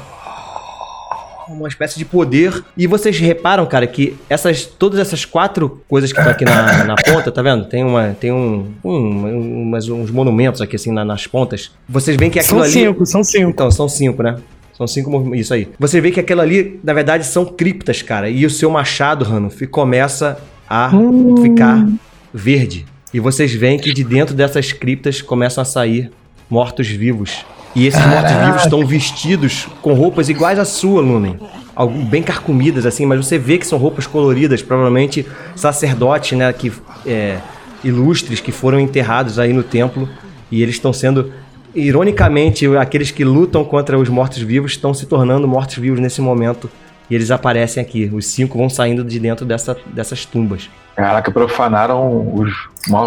Uma espécie de poder. E vocês reparam, cara, que essas todas essas quatro coisas que estão aqui na, na ponta, tá vendo? Tem uma tem um, um umas- uns monumentos aqui assim na- nas pontas. Vocês veem que aquilo São ali cinco, são cinco. então, são cinco, né? São cinco movimentos. Isso aí. Você vê que aquilo ali, na verdade, são criptas, cara. E o seu machado, Ranulf, começa a ficar verde. E vocês veem que de dentro dessas criptas começam a sair mortos-vivos. E esses mortos-vivos estão vestidos com roupas iguais à sua, Lumen. Algum, bem carcomidas, assim, mas você vê que são roupas coloridas, provavelmente sacerdotes, né, que, é, ilustres que foram enterrados aí no templo. E eles estão sendo ironicamente, aqueles que lutam contra os mortos-vivos estão se tornando mortos-vivos nesse momento. E eles aparecem aqui. Os cinco vão saindo de dentro dessa, dessas tumbas. Caraca, profanaram os,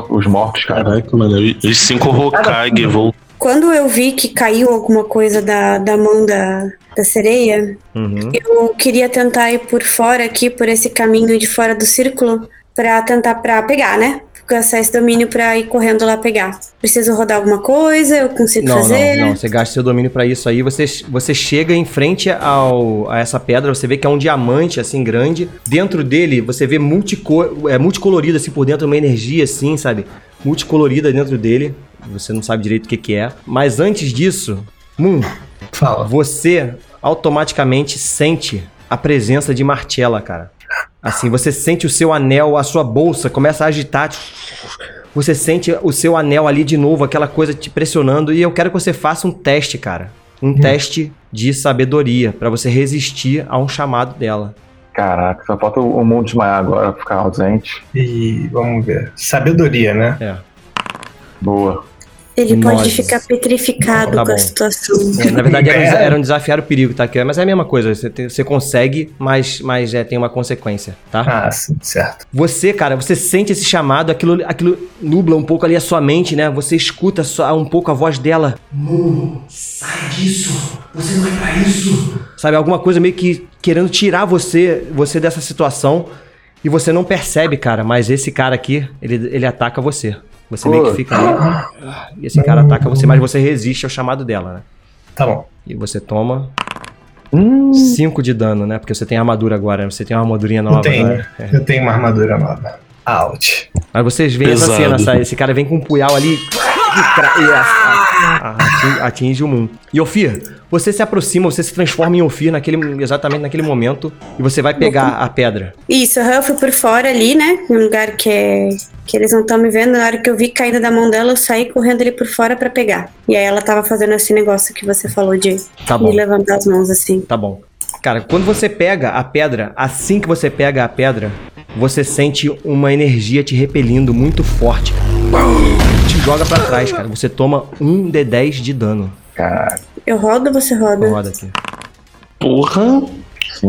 os mortos, cara. Caraca, mano. Os cinco Hokage voltaram. Quando eu vi que caiu alguma coisa da, da mão da, da sereia, Uhum. eu queria tentar ir por fora aqui, por esse caminho de fora do círculo, pra tentar pra pegar, né? Gastar esse domínio pra ir correndo lá pegar. Preciso rodar alguma coisa? Eu consigo Não, fazer? não, não. Você gasta seu domínio pra isso aí. Você, você chega em frente ao, a essa pedra, você vê que é um diamante, assim, grande. Dentro dele, você vê multico, é, multicolorido, assim, por dentro, uma energia, assim, sabe? Multicolorida dentro dele. Você não sabe direito o que, que é. Mas antes disso, Moon, Fala. você automaticamente sente a presença de Martella, cara. Assim, você sente o seu anel, a sua bolsa começa a agitar. Você sente o seu anel ali de novo, aquela coisa te pressionando. E eu quero que você faça um teste, cara. Um teste de sabedoria pra você resistir a um chamado dela. Caraca, só falta o mundo desmaiar agora, ficar ausente. E vamos ver. Sabedoria, né? É. Boa. Ele Nós. pode ficar petrificado Tá com a situação. É, na verdade, era, um, É. era um desafiar o perigo, tá? Que- Mas é a mesma coisa. Você, tem- você consegue, mas, mas é, tem uma consequência, tá? Ah, sim, certo. Você, cara, você sente esse chamado, aquilo, aquilo nubla um pouco ali a sua mente, né? Você escuta só um pouco a voz dela. Moon, sai disso! Você não é pra isso! Sabe, alguma coisa meio que querendo tirar você, você dessa situação. E você não percebe, cara, mas esse cara aqui, ele, ele ataca você. Você meio que fica ali. E esse cara ataca você, mas você resiste ao chamado dela, né? Tá bom. E você toma Hum, 5 de dano, né? Porque você tem armadura agora. Você tem uma armadurinha nova, Eu tenho. né? É. Eu tenho uma armadura nova. Out. Mas vocês veem essa Pesado. cena, sabe? esse cara vem com um punhal ali e, e atinge, atinge o Moon. E Ofir, você se aproxima, você se transforma em Ofir naquele, exatamente naquele momento e você vai pegar a pedra. Isso, eu fui por fora ali, né? Num lugar que, é, que eles não estão me vendo. Na hora que eu vi caindo da mão dela, eu saí correndo ali por fora pra pegar. E aí ela tava fazendo esse negócio que você falou de, Tá bom, levantar as mãos assim. tá bom. Cara, quando você pega a pedra, assim que você pega a pedra, você sente uma energia te repelindo muito forte. cara. Joga pra trás, cara. Você toma um D10 de dano. caraca. Eu rodo ou você roda? Roda aqui. Porra!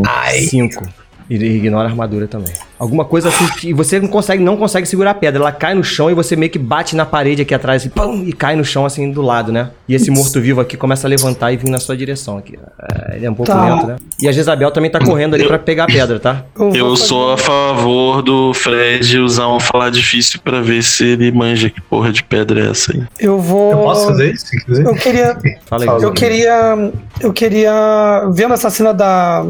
Ai. 5. E ignora a armadura também. Alguma coisa assim que e você não consegue, não consegue segurar a pedra. Ela cai no chão e você meio que bate na parede aqui atrás assim, pum, e cai no chão assim do lado, né? E esse morto-vivo aqui começa a levantar e vir na sua direção aqui. É, ele é um pouco Tá. lento, né? E a Jezabel também tá correndo ali pra pegar a pedra, tá? Eu sou a favor do Fred usar um falar difícil pra ver se ele manja que porra de pedra é essa aí. Eu vou. Eu posso fazer isso, se quiser? Eu queria. Fala aí. Fala. Eu queria. Eu queria. Vendo essa cena da.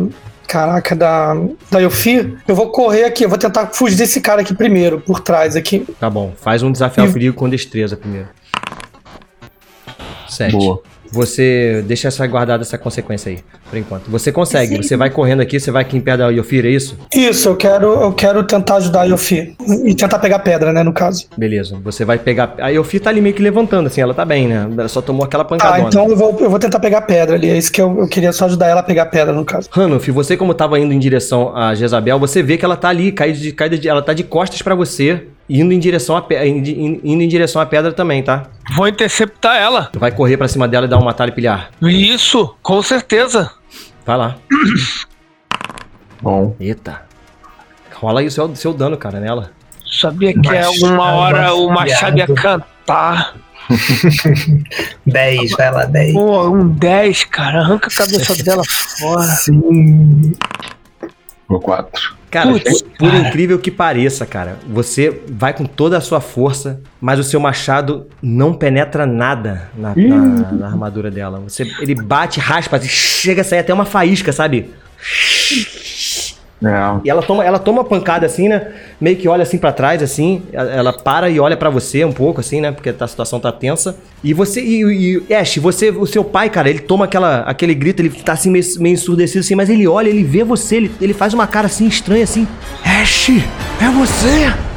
Caraca, da. Da Yofi, eu vou correr aqui, eu vou tentar fugir desse cara aqui primeiro, por trás aqui. Tá bom, faz um desafio ao E- perigo com destreza primeiro. Sete. Boa. Você deixa essa guardada essa consequência aí, por enquanto. Você consegue, você vai correndo aqui, você vai aqui em pé da Yofir, é isso? Isso, eu quero, eu quero tentar ajudar a Yofi. E tentar pegar pedra, né, no caso. Beleza, você vai pegar. A Yofir tá ali meio que levantando, assim, ela tá bem, né? Ela só tomou aquela Ah, pancadona. então eu vou, eu vou tentar pegar pedra ali. É isso que eu, eu queria só ajudar ela a pegar pedra, no caso. Hanuf, você como tava indo em direção a Jezabel, você vê que ela tá ali, caída de, caída de, ela tá de costas pra você, indo em direção a pe- indo, em direção à pedra também, tá? Vou interceptar ela. Tu vai correr pra cima dela e dar um matar e pilhar. Isso, com certeza. Vai lá. Bom. Eita. Rola aí o seu, seu dano, cara, nela. Sabia que Machado alguma hora o Machado ia cantar. 10, vai lá, 10. Pô, um 10, cara. Arranca a cabeça dela fora. Sim. No 4. Cara, Putz, por, por incrível que pareça, cara, você vai com toda a sua força, mas o seu machado não penetra nada na, na- na armadura dela. Você, ele bate, raspa, assim, chega a sair até uma faísca, sabe? E ela toma, ela toma pancada assim, né? Meio que olha assim pra trás, assim. Ela para e olha pra você um pouco, assim, né? Porque a situação tá tensa. E você. E, e Ash, você, o seu pai, cara, ele toma aquela, aquele grito, ele tá assim meio, meio ensurdecido assim, mas ele olha, ele vê você, ele, ele faz uma cara assim estranha assim. Ash, é você?